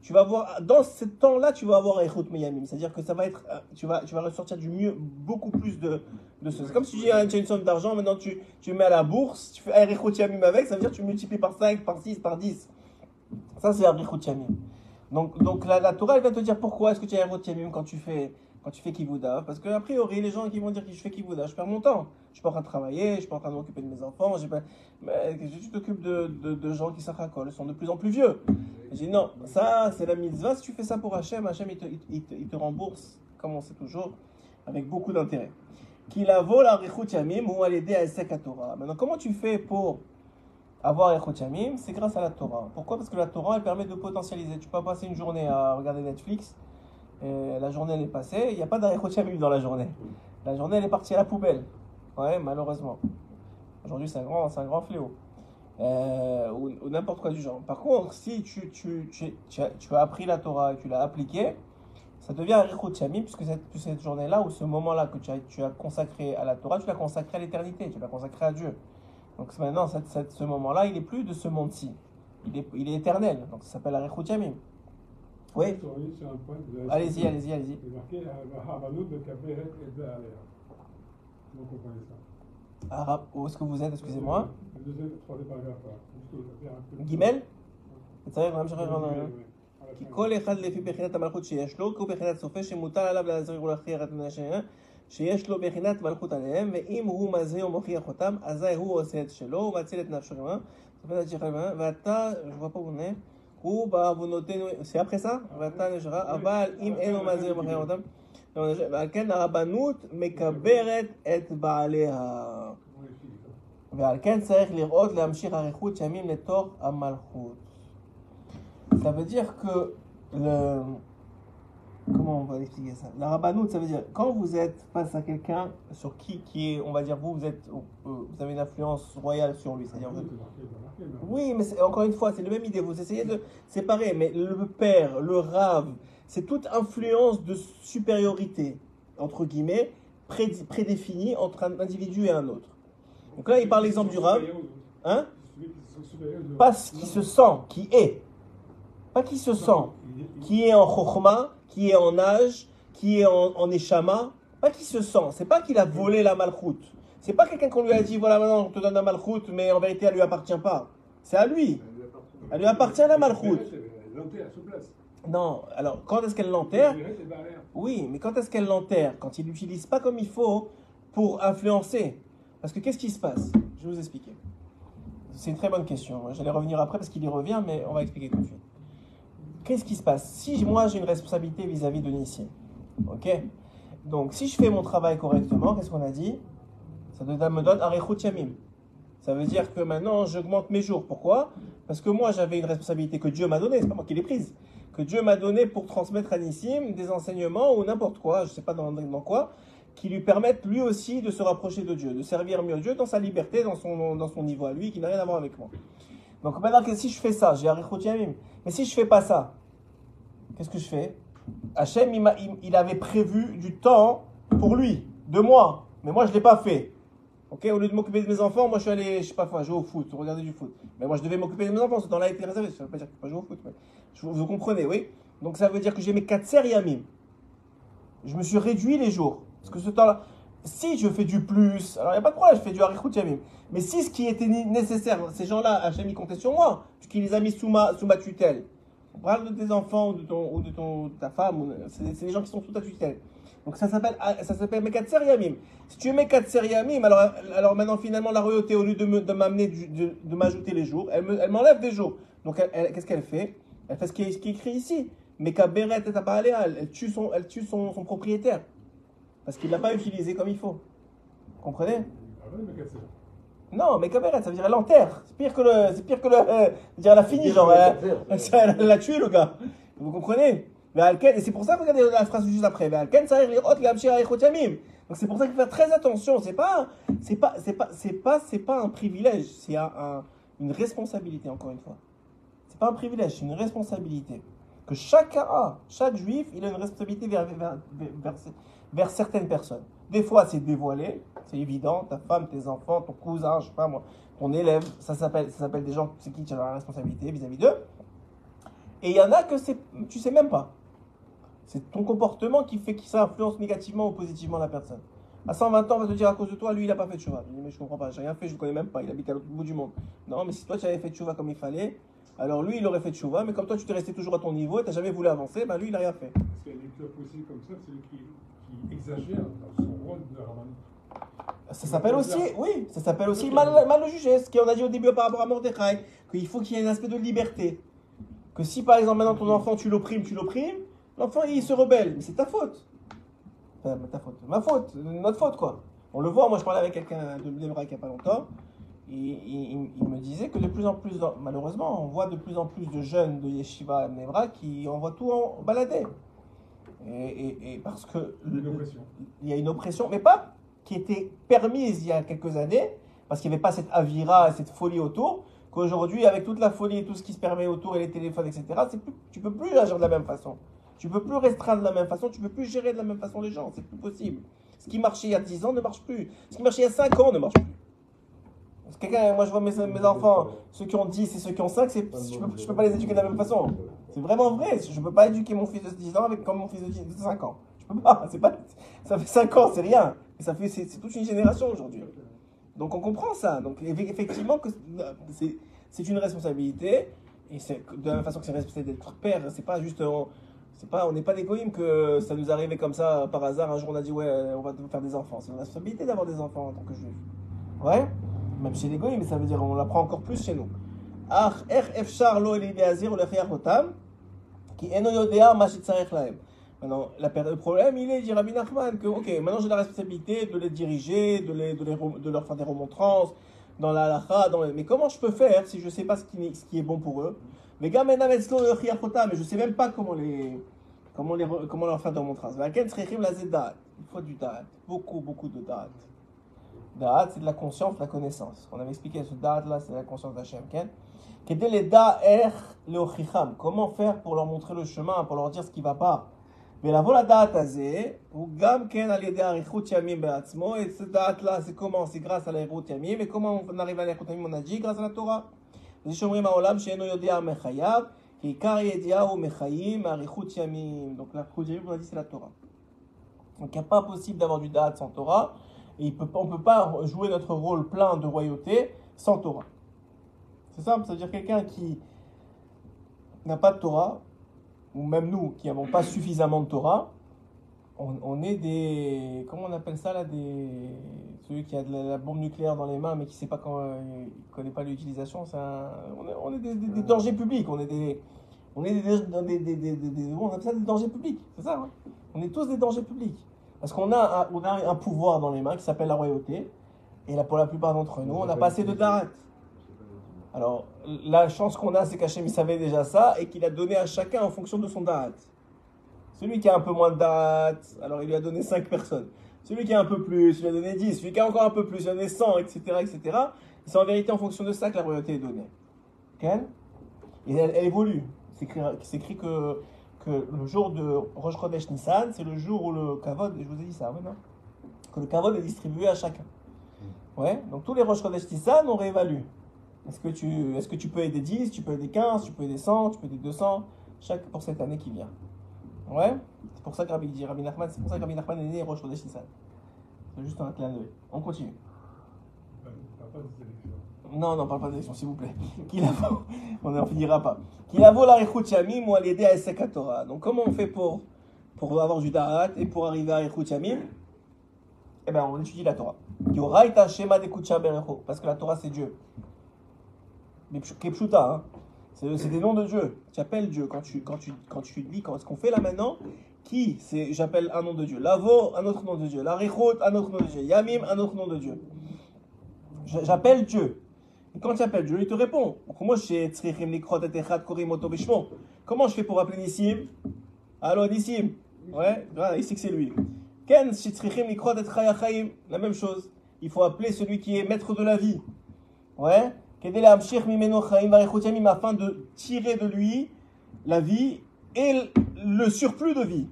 tu vas avoir, dans ce temps-là, tu vas avoir Echot Meyamim. C'est-à-dire que ça va être, euh, tu vas, tu vas ressortir du mieux beaucoup plus de, de ce. C'est comme si tu dis, ah, tu as une somme d'argent, maintenant tu, tu mets à la bourse, tu fais un Echot Yamim avec, ça veut dire que tu multiplies par 5, par 6, par 10. Ça, c'est un Echot Yamim. Donc, donc la, Torah, elle va te dire pourquoi est-ce que tu as Echot Yamim quand tu fais, quand tu fais Kivouda. Parce que, a priori, les gens qui vont dire que je fais Kivouda, je perds mon temps. Je suis pas en train de travailler, je suis pas en train de m'occuper de mes enfants, j'ai pas, mais tu t'occupes de, de, de gens qui s'arracolent, sont de plus en plus vieux. J'ai dit non, ça c'est la mitzvah, si tu fais ça pour Hachem, Hachem il te, il, il il te rembourse, comme on sait toujours, avec beaucoup d'intérêt. Qui la vaut la Yamim ou à l'aider à Torah. Maintenant, comment tu fais pour avoir Rechut Yamim C'est grâce à la Torah. Pourquoi? Parce que la Torah elle permet de potentialiser. Tu peux passer une journée à regarder Netflix, et la journée elle est passée, il n'y a pas d'Arechut Yamim dans la journée. La journée elle est partie à la poubelle. Ouais, malheureusement. Aujourd'hui c'est un grand, c'est un grand fléau. Euh, ou, n'importe quoi du genre. Par contre, si tu, as, appris la Torah et tu l'as appliquée, ça devient un Rechut Yamim, puisque cette, journée-là, ou ce moment-là que tu as consacré à la Torah, tu l'as consacré à l'éternité, tu l'as consacré à Dieu. Donc c'est maintenant, cette, cette- ce moment-là, il n'est plus de ce monde-ci. Il est, il est éternel. Donc ça s'appelle un Rechut Yamim. Oui Sur une- sur un point que vous avez Allez-y, cité, allez-y, allez-y. Il est marqué euh, Havanout de Kaberet et de Aléa. Vous comprenez ça Arabe, où est-ce que vous êtes, excusez-moi Le deuxième, le troisième paragraphe. là. Juste au- c'est un peu- Guimel צריך להמשיך Oui, לראות. oui, oui. À la כי fin. כל אחד לפי בחינת המלכות שיש לו, כי הוא בחינת סופר שמוטל עליו להזהיר ולהכריח את בני השם, שיש לו בחינת מלכות עליהם, ואם הוא מזהיר ומוכיח אותם, אזי הוא עושה את שלו, הוא מציל את נפשו ואתה, הוא בעוונותינו, après ça? ואתה נשרה, אבל אם אינו מזהיר ומוכיח אותם, ועל כן הרבנות מקברת את בעליה. ועל כן צריך לראות להמשיך אריכות ימים לתוך המלכות. Ça veut dire que le... Comment on va expliquer ça? La rabbanout, ça veut dire quand vous êtes face à quelqu'un sur qui, qui est, on va dire, vous, vous êtes, euh, vous avez une influence royale sur lui. C'est-à-dire, vous oui, mais encore une fois, c'est la même idée. Vous essayez de séparer, mais le père, le rave, c'est toute influence de supériorité, entre guillemets, prédé- prédéfinie entre un individu et un autre. Donc là, il parle l'exemple du rave. Hein? Pas ce qui se sent, qui est. Pas qui se sent. Qui est en chokhma, qui est en âge, qui est en, en échama. Pas qu'il se sent, c'est pas qu'il a volé la malchoute. C'est pas quelqu'un qu'on lui a dit, voilà maintenant on te donne la malchoute, mais en vérité elle lui appartient pas. C'est à lui. Elle lui appartient la malchoute. Non, alors quand est-ce qu'elle l'enterre. Oui, mais quand est-ce qu'elle l'enterre? Quand il l'utilise pas comme il faut pour influencer. Parce que qu'est-ce qui se passe? Je vais vous expliquer. C'est une très bonne question. J'allais revenir après parce qu'il y revient, mais on va expliquer tout de suite. Qu'est-ce qui se passe Si moi j'ai une responsabilité vis-à-vis de Nissim, ok Donc si je fais mon travail correctement, qu'est-ce qu'on a dit Ça me donne Arechut Yamim. Ça veut dire que maintenant j'augmente mes jours. Pourquoi Parce que moi j'avais une responsabilité que Dieu m'a donnée, c'est pas moi qui l'ai prise que Dieu m'a donné pour transmettre à Nissim des enseignements ou n'importe quoi, je sais pas dans, dans quoi, qui lui permettent lui aussi de se rapprocher de Dieu, de servir mieux Dieu dans sa liberté, dans son, dans son niveau à lui, qui n'a rien à voir avec moi. Donc maintenant si je fais ça, j'ai Arichot Yamim. Mais si je fais pas ça, qu'est-ce que je fais? Hachem, il, avait prévu du temps pour lui, de moi, mais moi je ne l'ai pas fait. Ok, au lieu de m'occuper de mes enfants, moi je suis allé, je sais pas quoi, jouer au foot, regarder du foot. Mais moi je devais m'occuper de mes enfants, ce temps-là a été réservé. Ça veut pas dire que je peux pas jouer au foot. vous comprenez, oui Donc ça veut dire que j'ai mes 4 yamim. Je me suis réduit les jours. Parce que ce temps-là, si je fais du plus, alors il n'y a pas de problème, je fais du harichut yamim. Mais si ce qui était nécessaire, ces gens-là, Hachem, ils comptaient sur moi, puisqu'il les a mis sous ma, sous ma tutelle. On parle de tes enfants ou de, ton, ou de ton, ta femme, c'est des gens qui sont sous ta tutelle. Donc ça s'appelle ça s'appelle Mekatser Yamim. Si tu es Mekatser Yamim, alors, alors maintenant finalement la royauté, au lieu de me- de m'amener, de, de m'ajouter les jours, elle me- m'enlève des jours. Donc qu'est-ce qu'elle fait? Elle fait ce qui est, ce qui écrit ici. Meka Beret et elle, elle tue, son, elle tue son propriétaire. Parce qu'il ne l'a pas utilisé comme il faut. Vous comprenez Ah mais que Non, Meka Beret, ça veut dire elle enterre. C'est pire que le. C'est pire que le. euh, dire elle a fini, genre. Elle, elle- l'a tué, le gars. Vous comprenez? Mais et c'est pour ça, regardez la phrase juste après. Mais yamim. Donc c'est pour ça qu'il faut faire très attention. C'est pas, c'est pas, c'est pas, c'est pas, c'est pas un privilège. C'est un- un- une responsabilité encore une fois. C'est pas un privilège, c'est une responsabilité que chacun a. Chaque juif, il a une responsabilité vers, vers, vers, vers- vers certaines personnes. Des fois, c'est dévoilé, c'est évident. Ta femme, tes enfants, ton cousin, je sais pas moi, ton élève, ça s'appelle, ça s'appelle des gens, c'est qui qui a la responsabilité vis-à-vis d'eux. Et il y en a que c'est, tu sais même pas. C'est ton comportement qui fait que ça influence négativement ou positivement la personne. À 120 ans, on va te dire à cause de toi, lui, il n'a pas fait de chouva. Tu mais je comprends pas, j'ai rien fait, je le connais même pas, il habite à l'autre bout du monde. Non, mais si toi, tu avais fait de chouva comme il fallait, alors lui, il aurait fait de chouva, mais comme toi, tu t'es resté toujours à ton niveau et tu n'as jamais voulu avancer, ben lui, il n'a rien fait. Aussi comme ça, celui qui, qui exagère dans son rôle de Raman. Ça s'appelle aussi, oui, ça s'appelle aussi mal, mal le juger. Ce qu'on a dit au début par rapport à Mordechai, qu'il faut qu'il y ait un aspect de liberté. Que si par exemple maintenant ton enfant tu l'opprimes, tu l'opprimes, l'enfant il se rebelle. Mais c'est ta faute. Enfin, ta faute. Ma faute, notre faute quoi. On le voit, moi je parlais avec quelqu'un de l'Ebra il n'y a pas longtemps. Et, il- me disait que de plus en plus, malheureusement, on voit de plus en plus de jeunes de Yeshiva à Nebra qui envoient tout en balader. Et, parce que il y a une oppression, mais pas qui était permise il y a quelques années, parce qu'il n'y avait pas cette avira, cette folie autour, qu'aujourd'hui, avec toute la folie et tout ce qui se permet autour, et les téléphones, etc., c'est plus, tu peux plus agir de la même façon. Tu peux plus restreindre de la même façon, tu peux plus gérer de la même façon les gens, c'est plus possible. Ce qui marchait il y a 10 ans ne marche plus. Ce qui marchait il y a 5 ans ne marche plus. Quelqu'un, moi je vois mes, enfants, ceux qui ont 10 et ceux qui ont 5, c'est, je je peux pas les éduquer de la même façon. C'est vraiment vrai. Je peux pas éduquer mon fils de 10 ans avec comme mon fils de 10 de 5 ans. Je peux pas. Pas, ça fait 5 ans, c'est rien. Ça fait, c'est, toute une génération aujourd'hui. Donc on comprend ça. Donc eff- effectivement c'est, une responsabilité. Et de la même façon que c'est une responsabilité d'être père. C'est pas juste, on, c'est pas, on n'est pas des goïms que ça nous arrivait comme ça par hasard. Un jour on a dit ouais, on va faire des enfants. C'est une responsabilité d'avoir des enfants en tant que juif. Ouais? même chez les goïms, mais ça veut dire on l'apprend encore plus chez nous. Maintenant, le problème, il est, dit Rabbi Nachman, que, ok, maintenant j'ai la responsabilité de les diriger, de, les, de, les, de leur faire des remontrances, dans la halakha, dans les... mais comment je peux faire si je ne sais pas ce qui, est, bon pour eux? Mais gars, mais je ne sais même pas comment les, comment les, comment leur faire des remontrances. Il faut du date, beaucoup, beaucoup de date. Da'at, c'est de la conscience, de la connaissance. On avait expliqué ce da'at là, c'est la conscience d'Hachem, Ken. Kedel les da'er leochicham. Comment faire pour leur montrer le chemin, pour leur dire ce qui ne va pas ולבוא לדעת הזה, הוא גם כן על ידי אריכות ימים בעצמו, et ce דעת là, c'est comment C'est grâce à l'aריכות ימים, et comment on arrive à l'aריכות ימים, on a dit, grâce à la Torah. זה שאומרים העולם שאינו יודע מחייו, כי עיקר הידיעה הוא מחיים מאריכות ימים. Donc l'aריכות ימים, on a dit, c'est la Torah. Donc il n'est pas possible d'avoir du Da'at sans Torah. Et on ne peut pas jouer notre rôle plein de royauté sans Torah. C'est simple, c'est-à-dire quelqu'un qui n'a pas de Torah, ou même nous qui n'avons pas suffisamment de Torah, on, est des. Comment on appelle ça là Celui qui a de la, bombe nucléaire dans les mains mais qui ne sait pas euh, connaît pas l'utilisation, c'est on est, des, dangers publics, on est des. On est des, appelle ça des dangers publics, c'est ça, hein On est tous des dangers publics. Parce qu'on a, un, on a un pouvoir dans les mains qui s'appelle la royauté, et là, pour la plupart d'entre nous, on n'a pas assez de darat. Alors, la chance qu'on a, c'est qu'Hachem savait déjà ça et qu'il a donné à chacun en fonction de son darat. Celui qui a un peu moins de darat, alors il lui a donné 5 personnes. Celui qui a un peu plus, il lui a donné 10. Celui qui a encore un peu plus, il lui a donné 100, etc. etc. Et c'est en vérité en fonction de ça que la royauté est donnée. Ok Et elle, évolue. C'est écrit que, que le jour de Rosh Chodesh Nissan, c'est le jour où le kavod, je vous ai dit ça, oui, non Que le kavod est distribué à chacun. Ouais, donc tous les Rosh Chodesh Nissan, on réévalue. Est-ce que, tu, est-ce que tu peux aider 10, tu peux aider 15, tu peux aider 100, tu peux aider 200, chaque pour cette année qui vient. Ouais C'est pour ça que Rabbi dit, Rabbi Nachman, c'est pour ça que Rabbi Nachman est né Rosh Chodesh Nissan. C'est juste un clin d'œil. On continue. Non, non, parle pas d'élection, s'il vous plaît. On n'en finira pas. Donc, comment on fait pour, pour avoir du Da'at et pour arriver à Rechut Yamim? Eh bien, on étudie la Torah. Parce que la Torah, c'est Dieu. Kepshuta, hein. C'est des noms de Dieu. Tu appelles Dieu quand tu, quand tu, quand tu lis, quand, ce qu'on fait là maintenant, qui c'est J'appelle un nom de Dieu. Lavo, un autre nom de Dieu. La Rechut, un autre nom de Dieu. Yamim, un autre nom de Dieu. J'appelle Dieu. Quand tu appelles Dieu, il te répond. Comment je fais pour appeler Nissim? Allô, Nissim Ouais, voilà, ici que c'est lui. La même chose. Il faut appeler celui qui est maître de la vie. Ouais afin de tirer de lui la vie et le surplus de vie.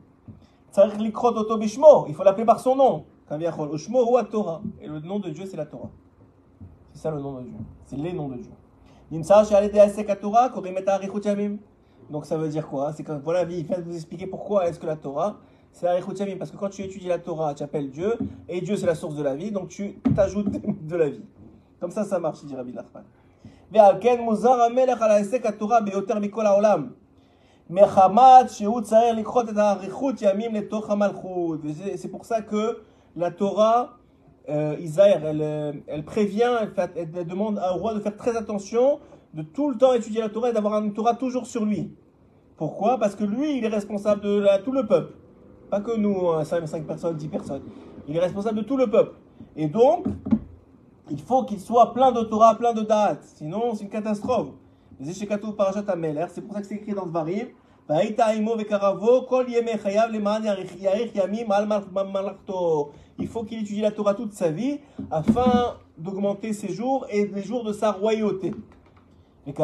Il faut l'appeler par son nom. Et le nom de Dieu, c'est la Torah. C'est ça le nom de Dieu. C'est les noms de Dieu. Donc ça veut dire quoi? C'est quand voilà, il vient de vous expliquer pourquoi est-ce que la Torah, c'est Arichot Yamim. Parce que quand tu étudies la Torah, tu appelles Dieu, et Dieu c'est la source de la vie, donc tu t'ajoutes de la vie. Comme ça, ça marche, dit Rabbi Nachman. C'est pour ça que la Torah euh, elle, euh, elle prévient, elle, demande au roi de faire très attention, de tout le temps étudier la Torah et d'avoir une Torah toujours sur lui. Pourquoi? Parce que lui, il est responsable de tout le peuple. Pas que nous, 5, personnes, 10 personnes. Il est responsable de tout le peuple. Et donc, il faut qu'il soit plein de Torah, plein de dates. Sinon, c'est une catastrophe. Les Parashat Ameler, c'est pour ça que c'est écrit dans Dvarim. Il faut qu'il étudie la Torah toute sa vie afin d'augmenter ses jours et les jours de sa royauté. Il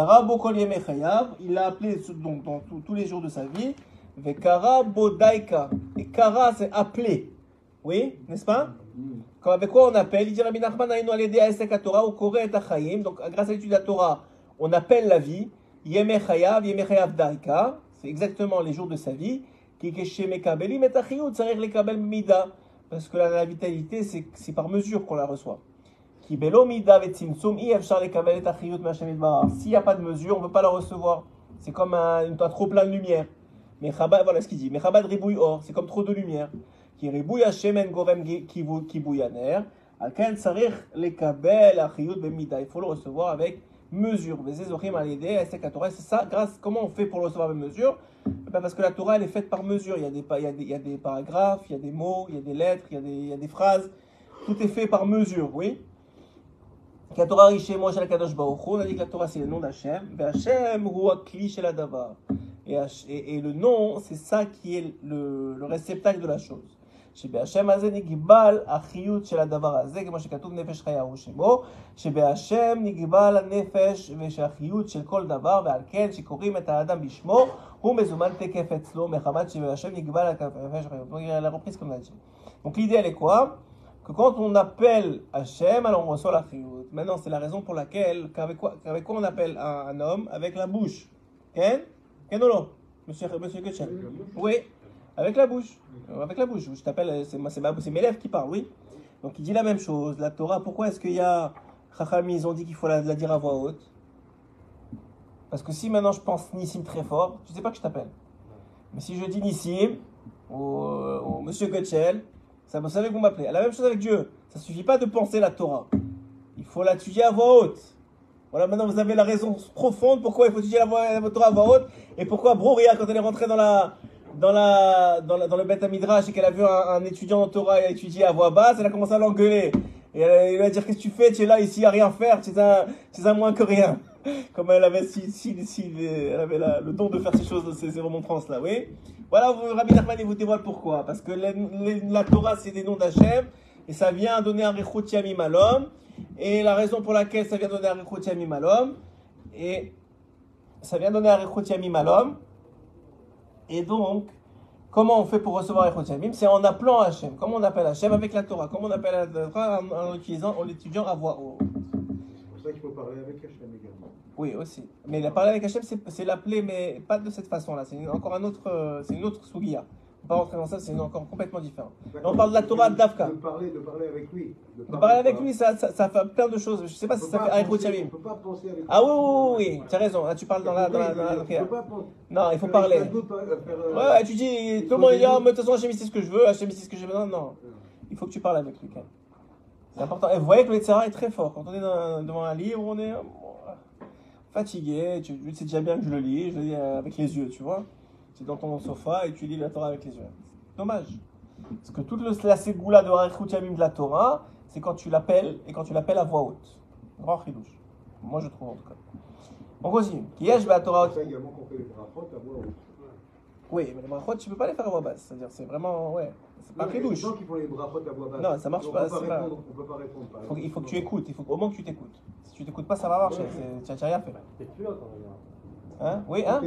l'a appelé donc dans tous- les jours de sa vie. Vekarabo daika. Et kara, c'est appelé. Oui, n'est-ce pas? Quand- avec quoi on appelle? Il dit Rabbi Nachman aïnou alédé aesek Torah ou kore et. Donc grâce à l'étude de la Torah, on appelle la vie. Yeme chayav, yeme chayav daika c'est exactement les jours de sa vie, qui keshé mekabeli metachiyut, ça les kabel mida, parce que la, vitalité, c'est, par mesure qu'on la reçoit. Qui belo mida vetzimtsum, yefchar les kabel metachiyut, machamid barar. S'il n'y a pas de mesure, on ne peut pas la recevoir. C'est comme un, un trop plein de lumière. Mais chabad, voilà ce qu'il dit, mais chabad ribouille or, c'est comme trop de lumière. Qui ribouille hachem en gorem kibouyaner, alken sarich les kabel achiyut bemida, il faut le recevoir avec mesures. C'est ça, grâce, comment on fait pour recevoir mes mesures eh ben, Parce que la Torah, elle est faite par mesure. Il y, a des, il, y a des, il y a des paragraphes, il y a des mots, il y a des lettres, il y a des, il y a des phrases. Tout est fait par mesure, oui la Torah chez moi, la Kadosh On a dit que la Torah c'est le nom d'Hachem. Hachem chez la Davar. Et, et, le nom, c'est ça qui est le, le réceptacle de la chose. שבהשם הזה נגבל החיות של הדבר הזה, כמו שכתוב נפש חיה הוא שמו, שבהשם נגבל הנפש ושהחיות של כל דבר, ועל כן שקוראים את האדם בשמו, הוא מזומן תקף אצלו, מחמת שבהשם נגבל הנפש וחיות. Donc, il y a la reprise comme on a dit. Donc l'idée elle est quoi que quand on appelle Hachem, alors on reçoit la chiyut. Maintenant, c'est la raison pour laquelle, qu'avec quoi, qu'avec quoi on appelle un, un homme Avec la bouche. Ken Ken ou non Monsieur, monsieur Ketchel Oui. Avec la bouche. Avec la bouche. Je t'appelle, c'est, mes lèvres qui parlent, oui. Donc il dit la même chose. La Torah, pourquoi est-ce qu'il y a. Chacham, ils ont dit qu'il faut la, la dire à voix haute? Parce que si maintenant je pense Nissim très fort, tu sais pas que je t'appelle. Mais si je dis Nissim, au, au monsieur Gotchel, ça, vous savez que vous m'appelez. La même chose avec Dieu. Ça suffit pas de penser la Torah. Il faut l'étudier à voix haute. Voilà, maintenant vous avez la raison profonde pourquoi il faut étudier la, voix, la Torah à voix haute et pourquoi Broria, quand elle est rentrée dans la, dans la, dans le Beth Midrash et qu'elle a vu un, étudiant en Torah étudier à voix basse, elle a commencé à l'engueuler. Et elle, elle va dire qu'est-ce que tu fais, tu es là ici à rien faire, tu es un, tu es un moins que rien. Comme elle avait, le don de faire ces choses, ces, ces remontrances là, oui. Voilà, Rabbi Nachman il vous dévoile pourquoi. Parce que la Torah c'est des noms d'Hachem et ça vient donner un Rechut Yamim à l'homme. Et la raison pour laquelle ça vient donner un Rechut Yamim à l'homme, et ça vient donner un Rechut Yamim à l'homme. Et donc, comment on fait pour recevoir Rechut Yamim C'est en appelant Hachem. Comment on appelle Hachem avec la Torah? Comment on appelle la Torah en, l'utilisant, en l'étudiant à voix haute? C'est pour ça qu'il faut parler avec Hachem également. Oui, aussi. Mais la parler avec Hachem, c'est c'est l'appeler, mais pas de cette façon-là. C'est une- encore un autre, euh, c'est une autre sougia. Pas rentrer dans ça, c'est encore complètement différent. on parle de la Torah d'Avka. De parler, de parler avec lui. De parler avec lui, ça, ça, ça fait plein de choses. Je sais pas On si ça fait penser avec Ah oui, oui, oui, oui, tu as raison. Là, tu parles dans la. Dans la, dans la- Non, il faut parler. faire, euh, Ouais, tu dis, tout le monde dit, mais de toute façon, Hachem, sait ce que je veux, Hachem, sait ce que je veux. Non, non. Il faut que tu parles avec lui, quand même. C'est important. Et vous voyez que le Tzara est très fort. Quand on est dans- devant un livre, on est euh, fatigué. Tu, c'est déjà bien que je le lis, je le lis euh, avec les yeux, tu vois. Tu es dans ton sofa et tu lis la Torah avec les yeux. Dommage. Parce que toute le, la ségoula de Harechut Yamim de la Torah, c'est quand tu l'appelles et quand tu l'appelles à voix haute. Grand chidouche. Moi, je trouve en tout cas. On continue. Qui est la Torah C'est ça également qu'on fait les brachot à voix haute. Oui, mais les brachot, tu peux pas les faire à voix basse. C'est-à-dire, c'est vraiment, ouais, c'est pas Non, il y a des chidouche. gens qui font les brachot à voix basse. Non, ça marche On pas, peut c'est pas- répondre, On peut pas répondre. par Faut- il faut que tu écoutes, il faut au moins que tu t'écoutes. Si tu t'écoutes pas, ça va marcher. Tu n'as rien fait. T'es pilote, on va dire. Hein Oui, hein.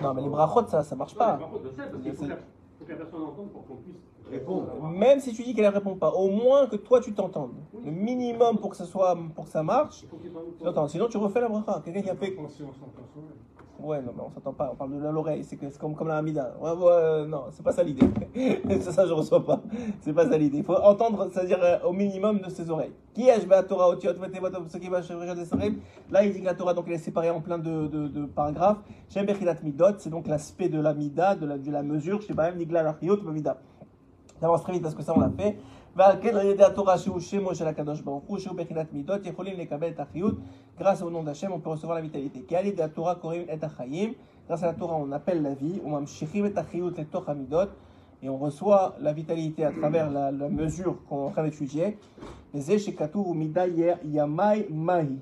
Non, mais les brachot, ça, ça marche pas. Par contre, je sais, parce qu'il faut, que- faut que la personne entende pour qu'on puisse Répondre. Même si tu dis qu'elle ne répond pas, au moins que toi tu t'entendes. Le minimum pour que ça soit, pour que ça marche. Sinon, tu refais la bracha. Quelqu'un qui a fait. Ouais, non, mais on s'entend pas. On parle de l'oreille. C'est comme, comme la Hamida. Ouais, ouais, non, c'est pas ça l'idée. c'est ça, je reçois pas. C'est pas ça l'idée. Il faut entendre, c'est-à-dire euh, au minimum de ses oreilles. Qui est la Torah Là, il dit que la Torah, donc, elle est séparée en plein de, de, de paragraphes. Midot, c'est donc l'aspect de la Mida, de la, de la mesure. Je sais pas même, Nigla Lachiyot, Mida. J'avance très vite parce que ça, on l'a fait. ועל כן על ידי התורה שהוא שמו של הקדוש ברוך הוא, שהוא בחינת מידות, יכולים לקבל את החיות. grâce au nom d'Hachem, on peut. כי על ידי התורה קוראים את החיים. grâce à la Torah, on appelle. וממשיכים את החיות לתוך המידות. Et on reçoit la vitalité à travers la, la mesure. וזה שכתוב ומידה ימי מהי.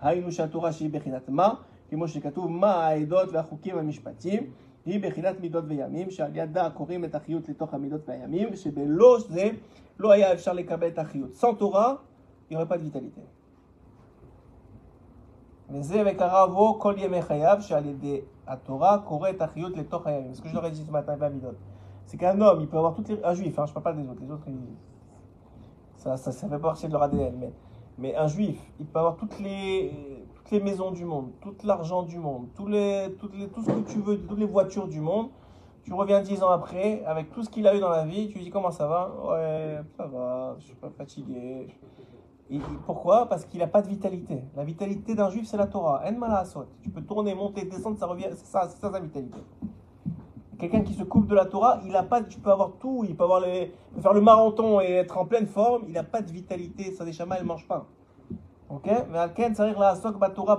היינו שהתורה שהיא בחינת מה, כמו שכתוב מה העדות והחוקים והמשפטים. היא בחינת מידות וימים, שעל ידה קוראים את החיות לתוך המידות והימים, שבלא זה Sans Torah, il n'y aurait pas de vitalité. Mais Ce que je leur ai dit ce matin, c'est qu'un homme, il peut avoir toutes les. Un juif, hein, je ne parle pas des autres, les autres, ils... ça, ça, ça, fait partie de leur ADN, mais, mais un juif, il peut avoir toutes les, toutes les maisons du monde, tout l'argent du monde, tous les, toutes les, tout ce que tu veux, toutes les voitures du monde, tu reviens dix ans après, avec tout ce qu'il a eu dans la vie, tu lui dis comment ça va? Ouais, ça va, je suis pas fatigué. Et- pourquoi? Parce qu'il n'a pas de vitalité. La vitalité d'un juif, c'est la Torah. En malasot. Tu peux tourner, monter, descendre, ça revient, c'est ça, ça sa vitalité. Quelqu'un qui se coupe de la Torah, il a pas, tu peux avoir tout, il peut, avoir les, faire le marathon et être en pleine forme, il n'a pas de vitalité, chamas, il ne mange pas. Ok? Mais Alken, ça la Torah.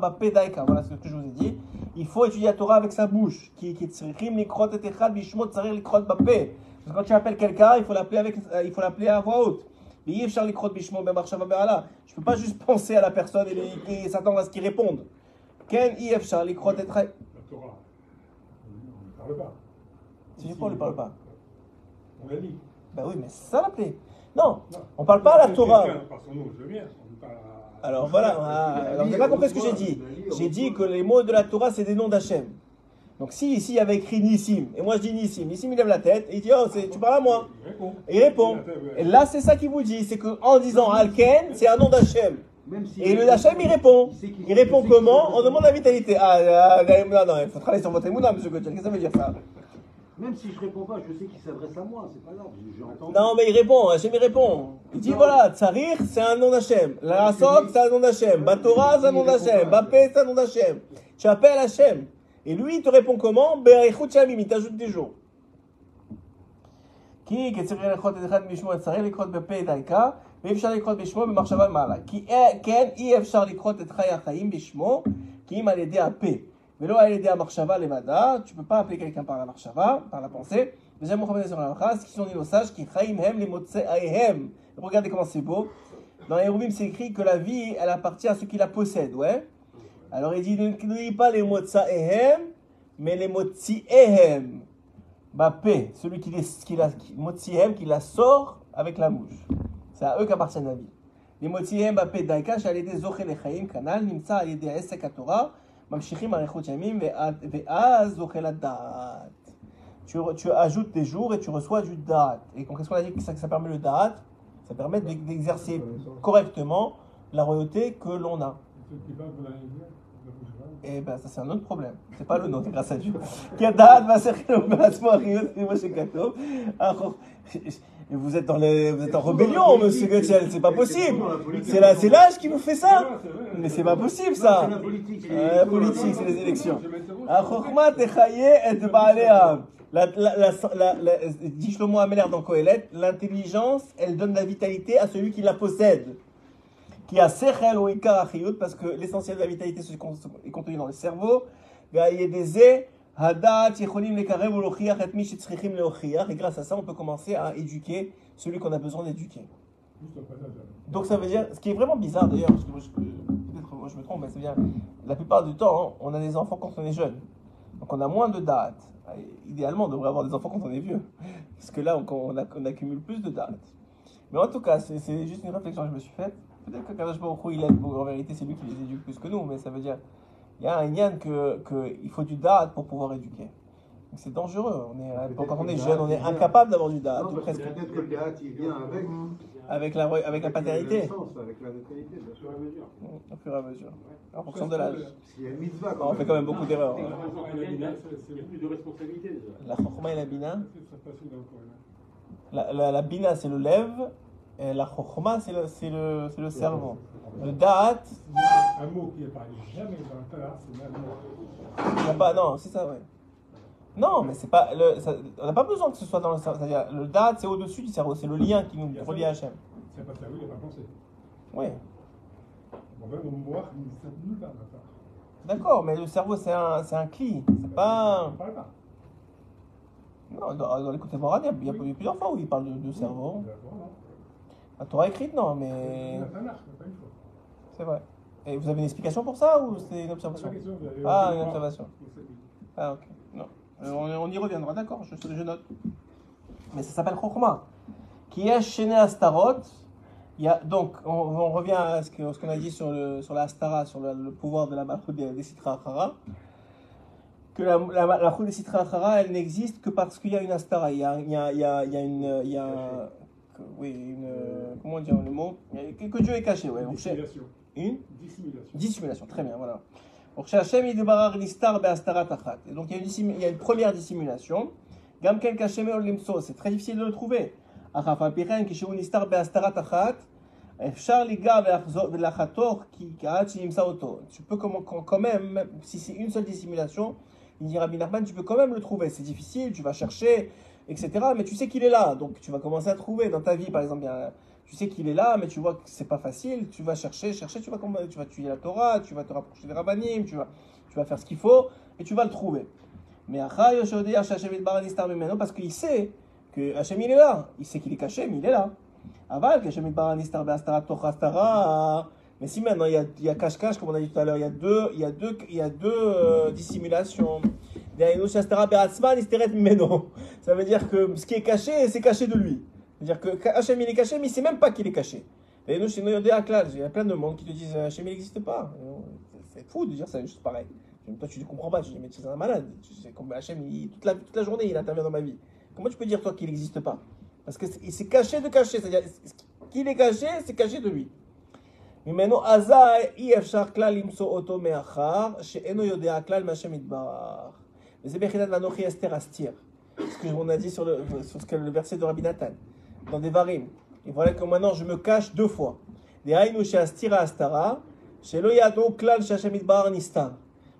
Voilà ce que je vous ai dit. Il faut étudier la Torah avec sa bouche. Qui et bishmot bapé. Quand tu appelles quelqu'un, il faut l'appeler avec, euh, il faut l'appeler à voix haute. Mais bishmot ben marshava. Je peux pas juste penser à la personne et, et s'attendre à ce qu'il réponde. Ken et La Torah. On ne parle pas. Si je ne parle pas? On l'a dit. Ben oui, mais c'est ça l'appeler. Non, on parle pas à la Torah. Par son nom, je veux bien. On dit pas à- Alors voilà, ah, alors, vous n'avez pas compris ce que j'ai dit. J'ai dit que les mots de la Torah, c'est des noms d'Hachem. Donc si ici il y avait écrit Nissim, et moi je dis Nissim, Nissim il lève la tête, et il dit Oh, c'est- tu parles à moi. Il répond. Et il répond. Et là, c'est ça qu'il vous dit, c'est qu'en disant Alken, c'est un nom d'Hachem. Même si Et le Hachem, il répond. Il répond comment On demande la vitalité. Ah, ah, non, non, il faut travailler sur votre émouna, monsieur Gauthier. Qu'est-ce que ça veut dire ça? Même si je réponds pas, je sais qu'il s'adresse à moi, c'est pas grave, j'ai- j'ai entendu. Non, mais il répond, Hachem il répond. Il dit Non. voilà, Tsarir, c'est un nom d'Hachem. La Rasok, c'est un nom d'Hachem. Batora, c'est un nom d'Hachem. Bapé, c'est un nom d'Hachem. Tu appelles Hachem. Et lui, il te répond comment Berechut Shamim, il t'ajoute des jours. כי כצריך ללכות את אחד משמו, צריך לקרות בפה דלקה, ואי אפשר לקרות בשמו במחשבה מעלה. כי אה- כן, אי אפשר לקרות את חי החיים בשמו, כי אם על ידי הפה, Mais là, elle est à Marshava, Levada, tu ne peux pas appeler quelqu'un par la Marshava, par la pensée. Mais j'aime Mohamed sur la ce qui sont dit nos sages, qui Chaim Hem, les Motse Aehem. Regardez comment c'est beau. Dans Hérovim, c'est écrit que la vie, elle appartient à ceux qui la possèdent, ouais. Alors il dit, n'oubliez pas les Motse Aehem, mais les Motsi Ehem. Bappé, celui qui, les, qui la, qui, qui la sort avec la bouche. C'est à eux qu'appartient la vie. Les Motsihem, Bappé, Daikash, Alédé, Zoché, Lechaim, Kanal, Nimsa, Alédé, Esek, Torah. ממשיכים אריכות ימים, ואז- ואז זוכה לדעת. Tu, re- tu ajoutes des jours et tu reçois du da'at. Et qu'est-ce qu'on a dit que ça, que ça permet le da'at Ça permet d'ex- d'exercer correctement la royauté que l'on a. Ceux qui parlent de la Indien, de la Boucherie. Et ben ça c'est un autre problème. C'est pas le nôtre, grâce à Dieu. Et vous êtes, dans les, vous êtes en rébellion, monsieur Goetzel, c'est pas possible. C'est l'âge qui vous fait ça. Mais c'est pas possible ça. La euh, politique, c'est les élections. Ah, la, la, la, la, dit Shlomo dans Kohelet, l'intelligence, elle donne de la vitalité à celui qui la possède. Qui a sechel ou parce que l'essentiel de la vitalité se contenu dans le cerveau. Il y a des et grâce à ça, on peut commencer à éduquer celui qu'on a besoin d'éduquer. Donc ça veut dire, ce qui est vraiment bizarre d'ailleurs, parce que peut-être moi je me trompe, mais c'est bien, la plupart du temps, hein, on a des enfants quand on est jeune. Donc on a moins de dates. Idéalement, on devrait avoir des enfants quand on est vieux. Parce que là, on, accumule plus de dates. Mais en tout cas, c'est juste une réflexion que je me suis faite. Peut-être que Kadosh Baruch il aide, en vérité, c'est lui qui les éduque plus que nous, mais ça veut dire, il y a un yann que, que il faut du date pour pouvoir éduquer. C'est dangereux. On est, quand on est jeune, on est incapable d'avoir du date. Peut-être que le théâtre, il vient avec. Avec la, avec la paternité. naissance, Avec la natalité, bien sûr. Sur la mesure. Au fur et à mesure. En fonction de l'âge. On fait quand même beaucoup d'erreurs. Hein. la Israël, Bina, il y a- c'est- il y a plus de responsabilité déjà. La chokma et la bina. Hein. La, la, la bina, c'est le lève. Et la chokma, c'est le, c'est le, c'est le cerveau. Le Un mot qui est parlé jamais dans le théâtre, c'est même mot. Non, c'est ça, ouais. Non, mais c'est pas. Le, ça- on n'a pas besoin que ce soit dans le cerveau. C'est-à-dire, le da'at, c'est au-dessus du cerveau. C'est le lien qui nous relie à Hachem. C'est pas cerveau, il n'y a pas pensé. Oui, voir, maintenant. d'accord, mais le cerveau, c'est un, c'est un cli. C'est pas. On ne parle pas. Non, dans, dans l'écoute morale, il y a- il y plusieurs fois où il parle de, de cerveau. La Torah écrite, non, mais. C'est vrai. Et vous avez une explication pour ça ou c'est une observation Ah, une observation. Ah, ok. Non. Euh, on, on y reviendra, d'accord, je, je note. Mais ça s'appelle Chokhmah. Qui est Shene Astarot. Il y a, donc, on, on revient à ce qu'on a dit sur, le, sur la Astara, sur le, le pouvoir de la Malchut des, Sitra Achara. Que la, la, des Sitra Achara, elle n'existe que parce qu'il y a une Astara. Il y a, il y a, il y a, une. Il y a, oui, une. Comment dire le mot? Que, Dieu est caché, ouais. Dissimulation. Une Dissimulation. Dissimulation, très bien, voilà. Ben, et donc il y, a une, il y a une première dissimulation. C'est très difficile de le trouver. Tu peux quand même, si c'est une seule dissimulation, il dit Rabbi Nachman, tu peux quand même le trouver. C'est difficile, tu vas chercher, etc. Mais tu sais qu'il est là, donc tu vas commencer à trouver dans ta vie, par exemple. Il y a, tu sais qu'il est là, mais tu vois que c'est pas facile. Tu vas chercher, chercher, tu vas, tu vas tuer la Torah, tu vas te rapprocher des rabbinim, tu vas, tu vas faire ce qu'il faut, et tu vas le trouver. Mais parce qu'il sait que Hachem il est là. Il sait qu'il est caché, mais il est là. Aval. Mais si maintenant il y a, cache-cache, comme on a dit tout à l'heure, il y a deux, il y a deux, il y a deux euh, dissimulations. Ça veut dire que ce qui est caché, c'est caché de lui. C'est-à-dire que Hachem il est caché, mais il ne sait même pas qu'il est caché. Et nous, chez nous, il y a plein de monde qui te disent Hachem il n'existe pas. C'est fou de dire ça, juste pareil. Toi, tu ne comprends pas. Je dis, mais tu es un malade. Tu sais, comme Hachem, il- toute, la, toute la journée, il intervient dans ma vie. Comment tu peux dire, toi, qu'il n'existe pas Parce que c'est- il s'est caché de caché. C'est-à-dire, qu'il est caché, c'est caché de lui. ממנו אזי אי אפשר כלל למצוא אותו מאחר שאינו יודע כלל מהשם יתברך. וזה ביחידת ואנוכי אסתר אסתיר. ce qu'on a dit sur le, sur ce que le verset de Rabbi Nathan, dans des varim. Et voilà que maintenant je me cache deux fois. Je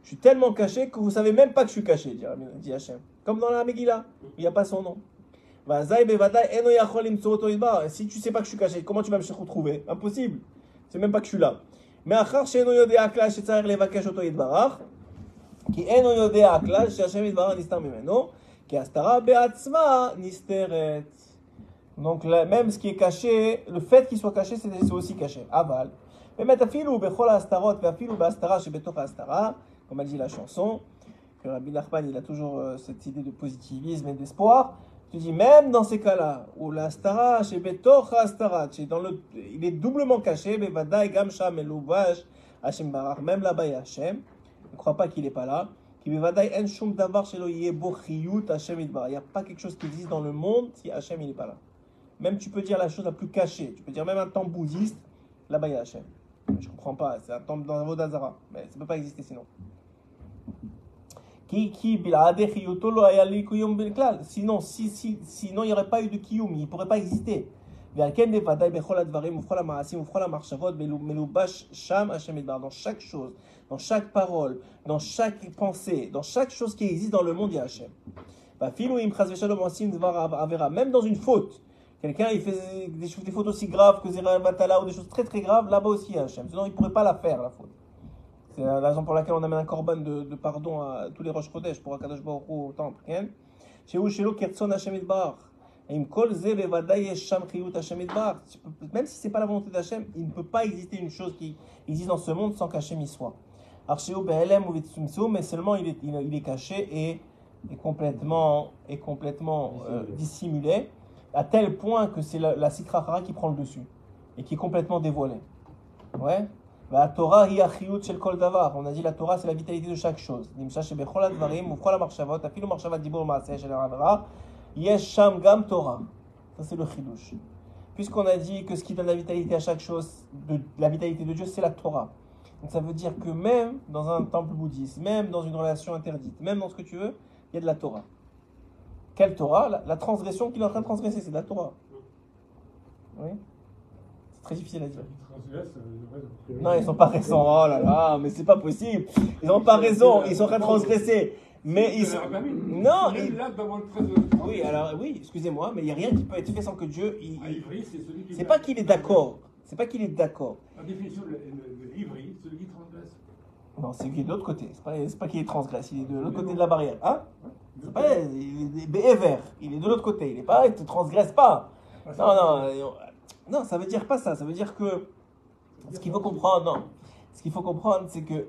suis tellement caché que vous savez même pas que je suis caché, dit Hachem. Comme dans la Megillah, il n'y a pas son nom. Si tu sais pas que je suis caché, comment tu vas me retrouver? Impossible. C'est même pas que je suis là. Mais achar she'eno donc même ce qui est caché, le fait qu'il soit caché, c'est aussi caché. Aval. Mais metafilu bechol astarot, veafilu beastara shebetoch astara, comme a dit la chanson, que Rabbi Nachman, il a toujours euh, cette idée de positivisme et d'espoir. Tu dis, même dans ces cas-là, où l'astara shebetoch astara, il est doublement caché, gamsha Hashem barach, même là-bas, il y a Hashem. Ne crois pas qu'il n'est pas là. Il n'y a pas quelque chose qui existe dans le monde si Hachem n'est pas là. Même tu peux dire la chose la plus cachée. Tu peux dire même un temple bouddhiste, là-bas il y a Hachem. Je comprends pas, c'est un temple dans un d'Azara. Mais ça ne peut pas exister sinon. Sinon, si, si, sinon, il n'y aurait pas eu de kiyum, il ne pourrait pas exister. Dans chaque chose, dans chaque parole, dans chaque pensée, dans chaque chose qui existe dans le monde, il y a Hachem. Même dans une faute, Quelqu'un, il fait des, des, fautes aussi graves que Zera Batala ou des choses très très graves, là-bas aussi, Hachem. Sinon, il ne pourrait pas la faire, la faute. C'est la raison pour laquelle on amène un corban de, pardon à tous les roches Kodesh pour Akadosh Baruch au temple. Chez chez Hachem Même si ce n'est pas la volonté d'Hachem, il ne peut pas exister une chose qui existe dans ce monde sans qu'Hachem y soit. Mais seulement il est, il est caché et, et complètement, et complètement dissimulé. Euh, à tel point que c'est la, la sikrahara qui prend le dessus et qui est complètement dévoilée. Ouais bah, La Torah shel kol davar. On a dit la Torah c'est la vitalité de chaque chose. gam Torah. Ça c'est le chidush. Puisqu'on a dit que ce qui donne la vitalité à chaque chose, la vitalité de Dieu, c'est la Torah. Donc ça veut dire que même dans un temple bouddhiste, même dans une relation interdite, même dans ce que tu veux, il y a de la Torah. Quelle Torah la, la transgression qu'il est en train de transgresser, c'est de la Torah. Oui C'est très difficile à dire. Non, ils sont pas raison. Oh là là, mais c'est pas possible. Ils ont pas raison. Ils sont en train de transgresser. Mais ils sont... Non, de Oui, alors oui, excusez-moi, mais il n'y a rien qui peut être fait sans que Dieu. il- il- Ivry, c'est pas qu'il est d'accord. C'est pas qu'il est d'accord. La définition de, Ivry, celui qui transgresse. Non, c'est qu'il est de l'autre côté. C'est pas, pas qu'il est transgresse. Il est de l'autre côté de la barrière. Hein? Pas. Il est bévert. Il est de l'autre côté. Il est pas. Il te transgresse pas. Non, non. euh, Non, ça veut dire pas ça. Ça veut dire que. Ce qu'il faut comprendre, non. Ce qu'il faut comprendre, c'est que.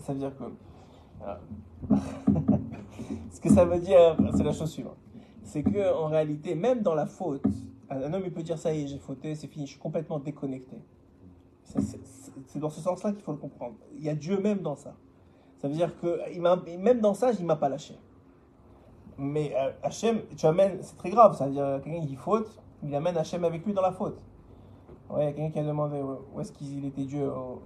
Ça veut dire que. Ce que ça veut dire, c'est la chose suivante. C'est que en réalité, même dans la faute, un homme il peut dire ça y est, j'ai fauté, c'est fini, je suis complètement déconnecté. C'est- dans ce sens-là qu'il faut le comprendre. Il y a Dieu même dans ça. Ça veut dire que il même dans ça, il m'a pas lâché. Mais euh, Hachem, tu amènes, c'est très grave. Ça veut dire quelqu'un qui faute, il amène Hachem avec lui dans la faute. Ouais, il y a quelqu'un qui a demandé où est-ce qu'il était Dieu au-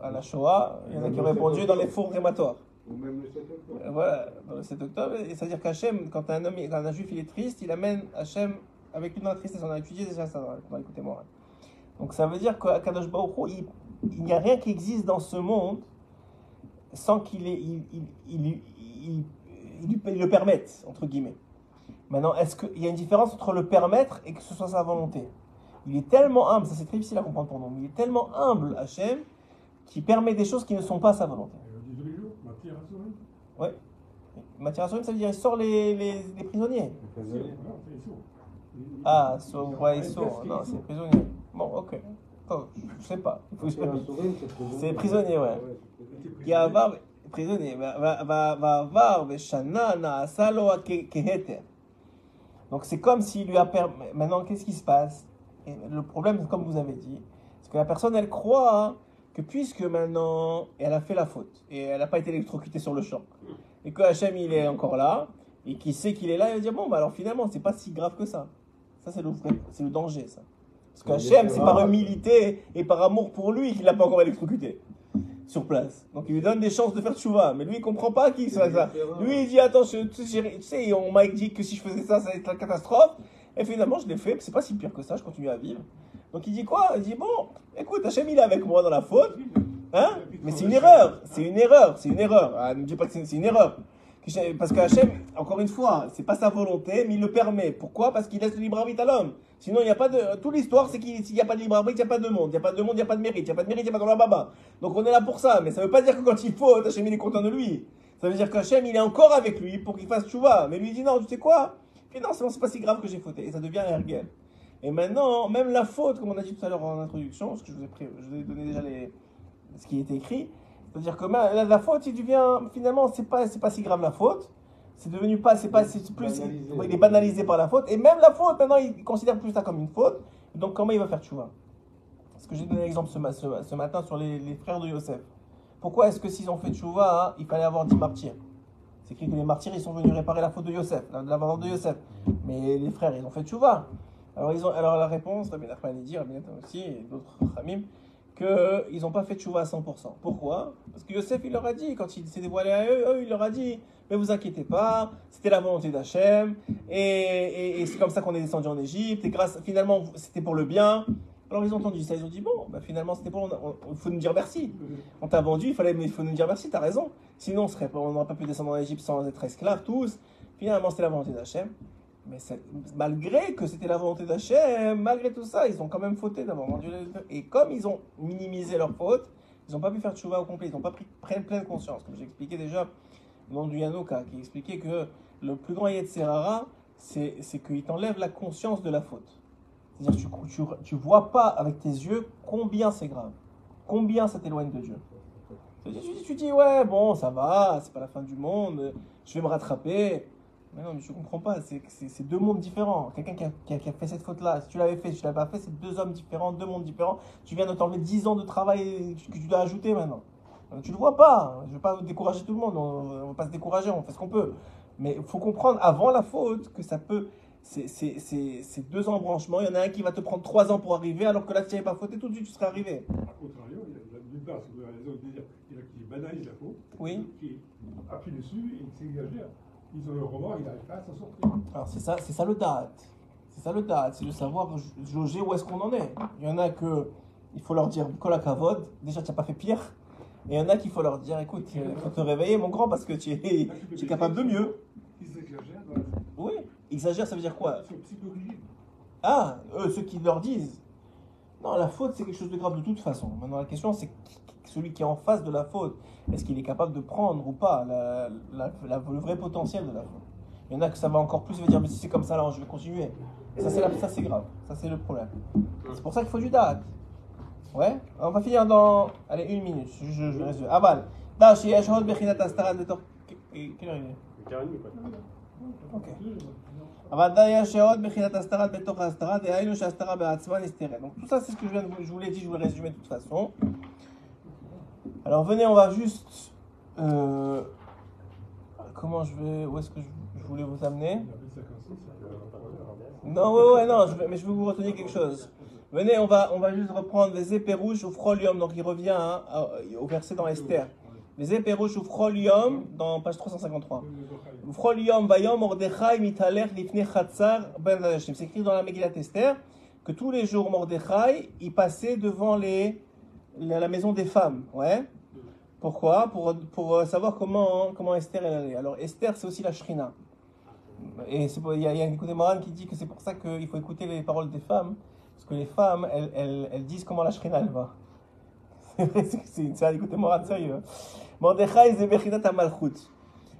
à la Shoah. Il y en a qui ont répondu dans les fours crématoires. Ou même le 7 octobre. Euh, Voilà, dans le 7 octobre. Et c'est-à-dire qu'Hachem, quand un homme, quand un juif il est triste, il amène Hachem avec lui dans la tristesse. On a étudié déjà ça dans Écoutez moi. Donc ça veut dire qu'à Kadosh Baruch Hu, il n'y a rien qui existe dans ce monde sans qu'il il, il, il, il- il- il lui- il le permette, entre guillemets. Maintenant, est-ce qu'il y a une différence entre le permettre et que ce soit sa volonté? Il est tellement humble, ça c'est très difficile à comprendre pour nous, mais il est tellement humble, Hachem, qui permet des choses qui ne sont pas sa volonté. Ouais. Mathias ça veut dire il sort les, les, les prisonniers. Sourd. Ah, so, ouais, ils sont. Non, c'est prisonnier. Bon, ok. Oh, je sais pas. Il faut que je C'est prisonnier, ouais. Qui a var, prisonnier. Donc c'est comme s'il lui a permis. Maintenant, qu'est-ce qui se passe? Le problème, comme vous avez dit, c'est que la personne, elle croit que puisque maintenant, elle a fait la faute et elle n'a pas été électrocutée sur le champ, et que Hachem, il est encore là, et qu'il sait qu'il est là, il va dire bon, bah alors finalement, c'est pas si grave que ça. Ça, c'est le, c'est le danger, ça. Parce que Hachem, c'est par humilité et par amour pour lui qu'il l'a pas encore électrocuté. Sur place. Donc il lui donne des chances de faire tchouva. Mais lui, il comprend pas qui fait ça. Lui, il dit Attends, je- tu sais, on m'a dit que si je faisais ça, ça allait être la catastrophe. Et finalement, je l'ai fait. C'est pas si pire que ça, je continue à vivre. Donc il dit quoi? Il dit Bon, écoute, Hachem, il est avec moi dans la faute. Hein? Mais c'est une erreur. C'est une erreur. C'est une erreur. Ah, ne me dis pas que c'est une erreur. Parce que Hachem, encore une fois, c'est pas sa volonté, mais il le permet. Pourquoi? Parce qu'il laisse le libre arbitre à l'homme. Sinon, il n'y a pas de. Toute l'histoire, c'est qu'il n'y a pas de libre arbitre, il n'y a pas de monde. Il n'y a pas de monde, il n'y a pas de mérite. Il n'y a pas de mérite, il n'y a pas la baba. Donc on est là pour ça. Mais ça ne veut pas dire que quand il faut, Hachem, il est content de lui. Ça veut dire qu'Hachem, il est encore avec lui pour qu'il fasse chouva. Mais lui, il dit non, tu sais quoi? Finalement, c'est pas si grave que j'ai fauté. Et ça devient un ergel. Et maintenant, même la faute, comme on a dit tout à l'heure en introduction, parce que je vous ai, donné déjà les, ce qui est écrit, c'est-à-dire que la, la faute, il devient, finalement, c'est pas, c'est pas si grave la faute. C'est devenu pas, c'est pas, c'est plus, il est banalisé par la faute. Et même la faute, maintenant, il considère plus ça comme une faute. Donc, comment il va faire tchouva? Parce que j'ai donné l'exemple ce, ce, ce matin sur les, les frères de Yosef. Pourquoi est-ce que s'ils ont fait tchouva, hein, il fallait avoir 10 martyrs? C'est écrit que les martyrs, ils sont venus réparer la faute de Yosef, la, la vente de Yosef. Mais les frères, ils ont fait tchouva. Alors, ils ont, alors la réponse, Rabbi Nachman dit, Rabbi Nathan aussi, et d'autres Ramim, qu'ils n'ont pas fait tchouva à 100%. Pourquoi? Parce que Yosef, il leur a dit, quand il s'est dévoilé à eux, eux, il leur a dit, mais vous inquiétez pas, c'était la volonté d'Hachem, et, et- et c'est comme ça qu'on est descendu en Égypte, et grâce, finalement, c'était pour le bien. Alors ils ont entendu ça, ils ont dit, bon, bah, finalement, c'était pour, on- il faut nous dire merci. On t'a vendu, il fallait, mais il faut nous dire merci, t'as raison. Sinon, on n'aurait pas pu descendre en Égypte sans être esclaves tous. Finalement, c'était la volonté d'Hachem. Mais malgré que c'était la volonté d'Hachem, malgré tout ça, ils ont quand même fauté d'avoir vendu les Et comme ils ont minimisé leur faute, ils n'ont pas pu faire tchouva au complet, ils n'ont pas pris pleine, pleine conscience. Comme j'ai expliqué déjà, nom du Yanouka, qui expliquait que le plus grand Yetzerara, c'est qu'il t'enlève la conscience de la faute. C'est-à-dire que tu, tu, tu vois pas avec tes yeux combien c'est grave, combien ça t'éloigne de Dieu. Tu, tu dis, ouais, bon, ça va, c'est pas la fin du monde, je vais me rattraper. Mais non, mais je comprends pas, c'est deux mondes différents. Quelqu'un qui a, qui a- qui a fait cette faute-là, si tu l'avais fait, si tu l'avais pas fait, c'est deux hommes différents, deux mondes différents. Tu viens de t'enlever 10 ans de travail que tu dois ajouter maintenant. Euh, Tu le vois pas, je veux pas décourager tout le monde, on, on va pas se décourager, on fait ce qu'on peut. Mais il faut comprendre avant la faute que ça peut. C'est deux embranchements, il y en a un qui va te prendre trois ans pour arriver, alors que là, si tu n'avais pas fauté, tout de suite tu serais arrivé. Au contrario, il y a part, c'est la raison de dire il y en a qui banalisent la faute, Oui. qui appuient dessus et qui s'exagèrent. Ils ont le remords, ils n'arrivent pas à s'en sortir. Alors c'est ça, c'est ça le date. C'est ça le date, c'est de savoir jauger où est-ce qu'on en est. Il y en a que il faut leur dire cola kavod, déjà tu n'as pas fait pire. Et il y en a qu'il faut leur dire écoute, il faut te réveiller mon grand parce que tu es, tu es capable de mieux. Ils exagèrent la Oui, exagère ça veut dire quoi? Ah, eux, ceux qui leur disent. Non, la faute c'est quelque chose de grave de toute façon. Maintenant la question c'est celui qui est en face de la faute, est-ce qu'il est capable de prendre ou pas la, la- la- le vrai potentiel de la faute Il y en a que ça va encore plus, il va dire mais si c'est comme ça alors je vais continuer. Et ça c'est la- ça c'est grave, ça c'est le problème. C'est pour ça qu'il faut du date. Ouais, on va finir dans allez une minute. Je, je, je résume. Aval. Da chez Yashod Bechinat Astaran de Tor- Quelle heure il est Une heure et demie, quoi. Ok. אבל די יש שעוד בחינת הסתרה בתוך ההסתרה, דהיינו שההסתרה בעצמה נסתרת. Donc tout ça c'est ce que je, viens de vous, je vous l'ai dit, je vous le résumer de toute façon. Alors venez, on va juste... Euh, comment je vais... Où est-ce que je, voulais vous amener? Non, ouais, ouais, non, mais je veux vous retenir quelque chose. Venez, on va, on va juste reprendre les épées rouges ou frolium, donc il revient hein, au verset dans Esther. Les épées rouges ou frolium, dans page 353. Frolium, mordechai, mitaler, lifne, chatzar, C'est écrit dans la Megillat Esther que tous les jours, Mordechai, il passait devant les, la, la maison des femmes. Ouais. Pourquoi? Pour, pour euh, savoir comment, comment Esther elle allait. Alors Esther c'est aussi la Shrina. Et il y a, a une Moran qui dit que c'est pour ça qu'il faut écouter les paroles des femmes. Parce que les femmes elles, elles, elles disent comment la Shrina elle va. C'est un écouter Moran sérieux. Mordechai c'est Bechinat HaMalchut.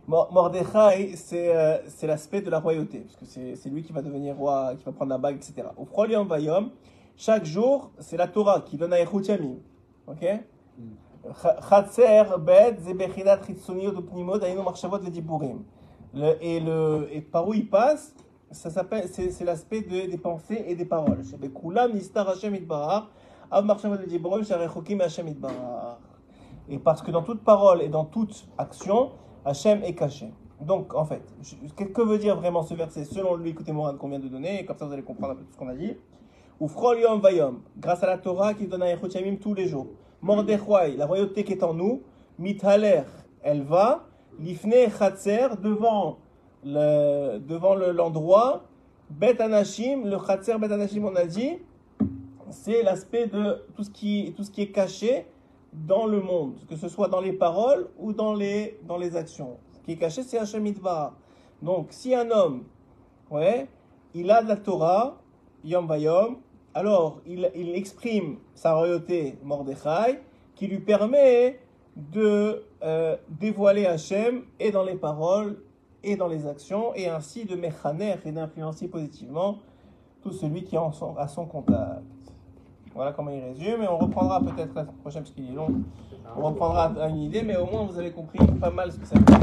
Mor- Mordechai, c'est l'aspect de la royauté, parce que c'est lui qui va devenir roi, qui va prendre la bague, etc. Au Frolium Vayom, chaque jour, c'est la Torah qui donne à Yechut Yamim. Ok? Et, le, et par où il passe, ça s'appelle, c'est c'est l'aspect de- des pensées et des paroles. Et parce que dans toute parole et dans toute action, Hachem est caché. Donc, en fait, que, veut dire vraiment ce verset selon lui, écoutez Moran qu'on vient de donner, comme ça vous allez comprendre un peu tout ce qu'on a dit. Ou Frol Yom Vayom, grâce à la Torah qui donne à Yamim tous les jours. Mordechai, la royauté qui est en nous, Mithaler, elle va, Lifne Chatzer, devant le- devant le- l'endroit, Bet Anashim, le Chatzer Bet Anashim, on a dit, c'est l'aspect de tout ce, qui, tout ce qui est caché dans le monde, que ce soit dans les paroles ou dans les, dans les actions. Ce qui est caché, c'est Hashem. Donc, si un homme, ouais, il a de la Torah, Yom Vayom, alors il, exprime sa royauté Mordechai, qui lui permet de euh, dévoiler Hachem et dans les paroles et dans les actions, et ainsi de mechaner et d'influencer positivement tout celui qui en son- à son contact. Voilà comment il résume, et on reprendra peut-être la prochaine parce qu'il est long. On reprendra une idée, mais au moins vous avez compris pas mal ce que ça veut dire.